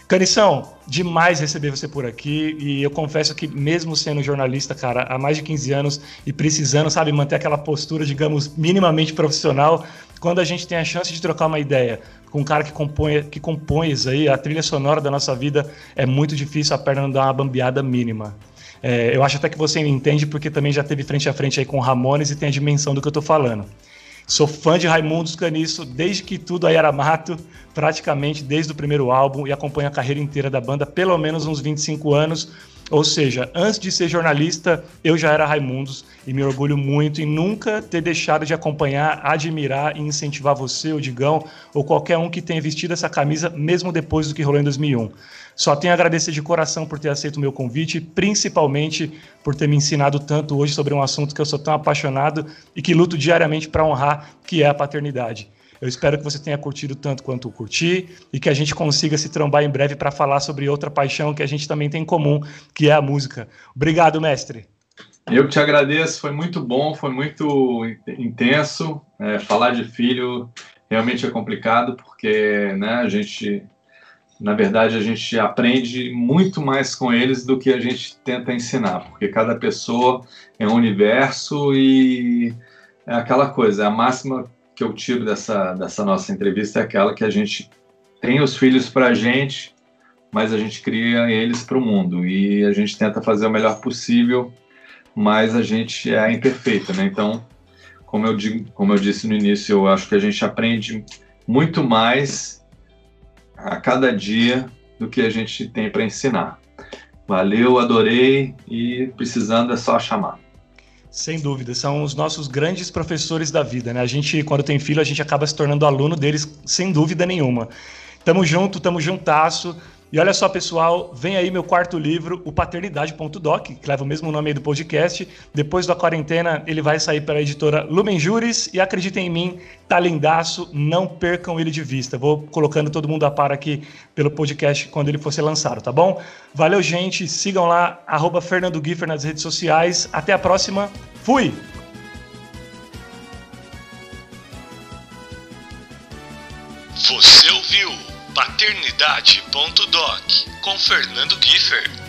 Canição, demais receber você por aqui e eu confesso que mesmo sendo jornalista, cara, há mais de 15 anos e precisando, sabe, manter aquela postura, digamos, minimamente profissional, quando a gente tem a chance de trocar uma ideia com um cara que compõe, que compõe isso aí, a trilha sonora da nossa vida, é muito difícil a perna não dar uma bambeada mínima. É, eu acho até que você entende porque também já teve frente a frente aí com Ramones e tem a dimensão do que eu tô falando. Sou fã de Raimundos Caniço desde que tudo aí era mato, praticamente desde o primeiro álbum e acompanho a carreira inteira da banda pelo menos uns 25 anos. Ou seja, antes de ser jornalista, eu já era Raimundos e me orgulho muito em nunca ter deixado de acompanhar, admirar e incentivar você, o Digão, ou qualquer um que tenha vestido essa camisa, mesmo depois do que rolou em 2001. Só tenho a agradecer de coração por ter aceito o meu convite, principalmente por ter me ensinado tanto hoje sobre um assunto que eu sou tão apaixonado e que luto diariamente para honrar, que é a paternidade. Eu espero que você tenha curtido tanto quanto eu curti e que a gente consiga se trombar em breve para falar sobre outra paixão que a gente também tem em comum, que é a música. Obrigado, mestre. Eu te agradeço, foi muito bom, foi muito intenso. É, falar de filho realmente é complicado, porque né, a gente na verdade, a gente aprende muito mais com eles do que a gente tenta ensinar, porque cada pessoa é um universo e é aquela coisa. A máxima que eu tiro dessa, dessa nossa entrevista é aquela que a gente tem os filhos para a gente, mas a gente cria eles para o mundo e a gente tenta fazer o melhor possível, mas a gente é imperfeito, né? Então, como eu, digo, como eu disse no início, eu acho que a gente aprende muito mais a cada dia do que a gente tem para ensinar. Valeu, adorei e precisando é só chamar. Sem dúvida, são os nossos grandes professores da vida, né? A gente, quando tem filho, a gente acaba se tornando aluno deles sem dúvida nenhuma. Tamo junto, tamo juntasso. E olha só, pessoal, vem aí meu quarto livro, o Paternidade.doc, que leva o mesmo nome aí do podcast. Depois da quarentena, ele vai sair pela editora Lumen Juris e acreditem em mim, tá lindaço, não percam ele de vista. Vou colocando todo mundo a par aqui pelo podcast quando ele for ser lançado, tá bom? Valeu, gente, sigam lá, arroba Fernando Giffer nas redes sociais. Até a próxima, fui! Você ouviu? paternidade.doc com Fernando Giffer.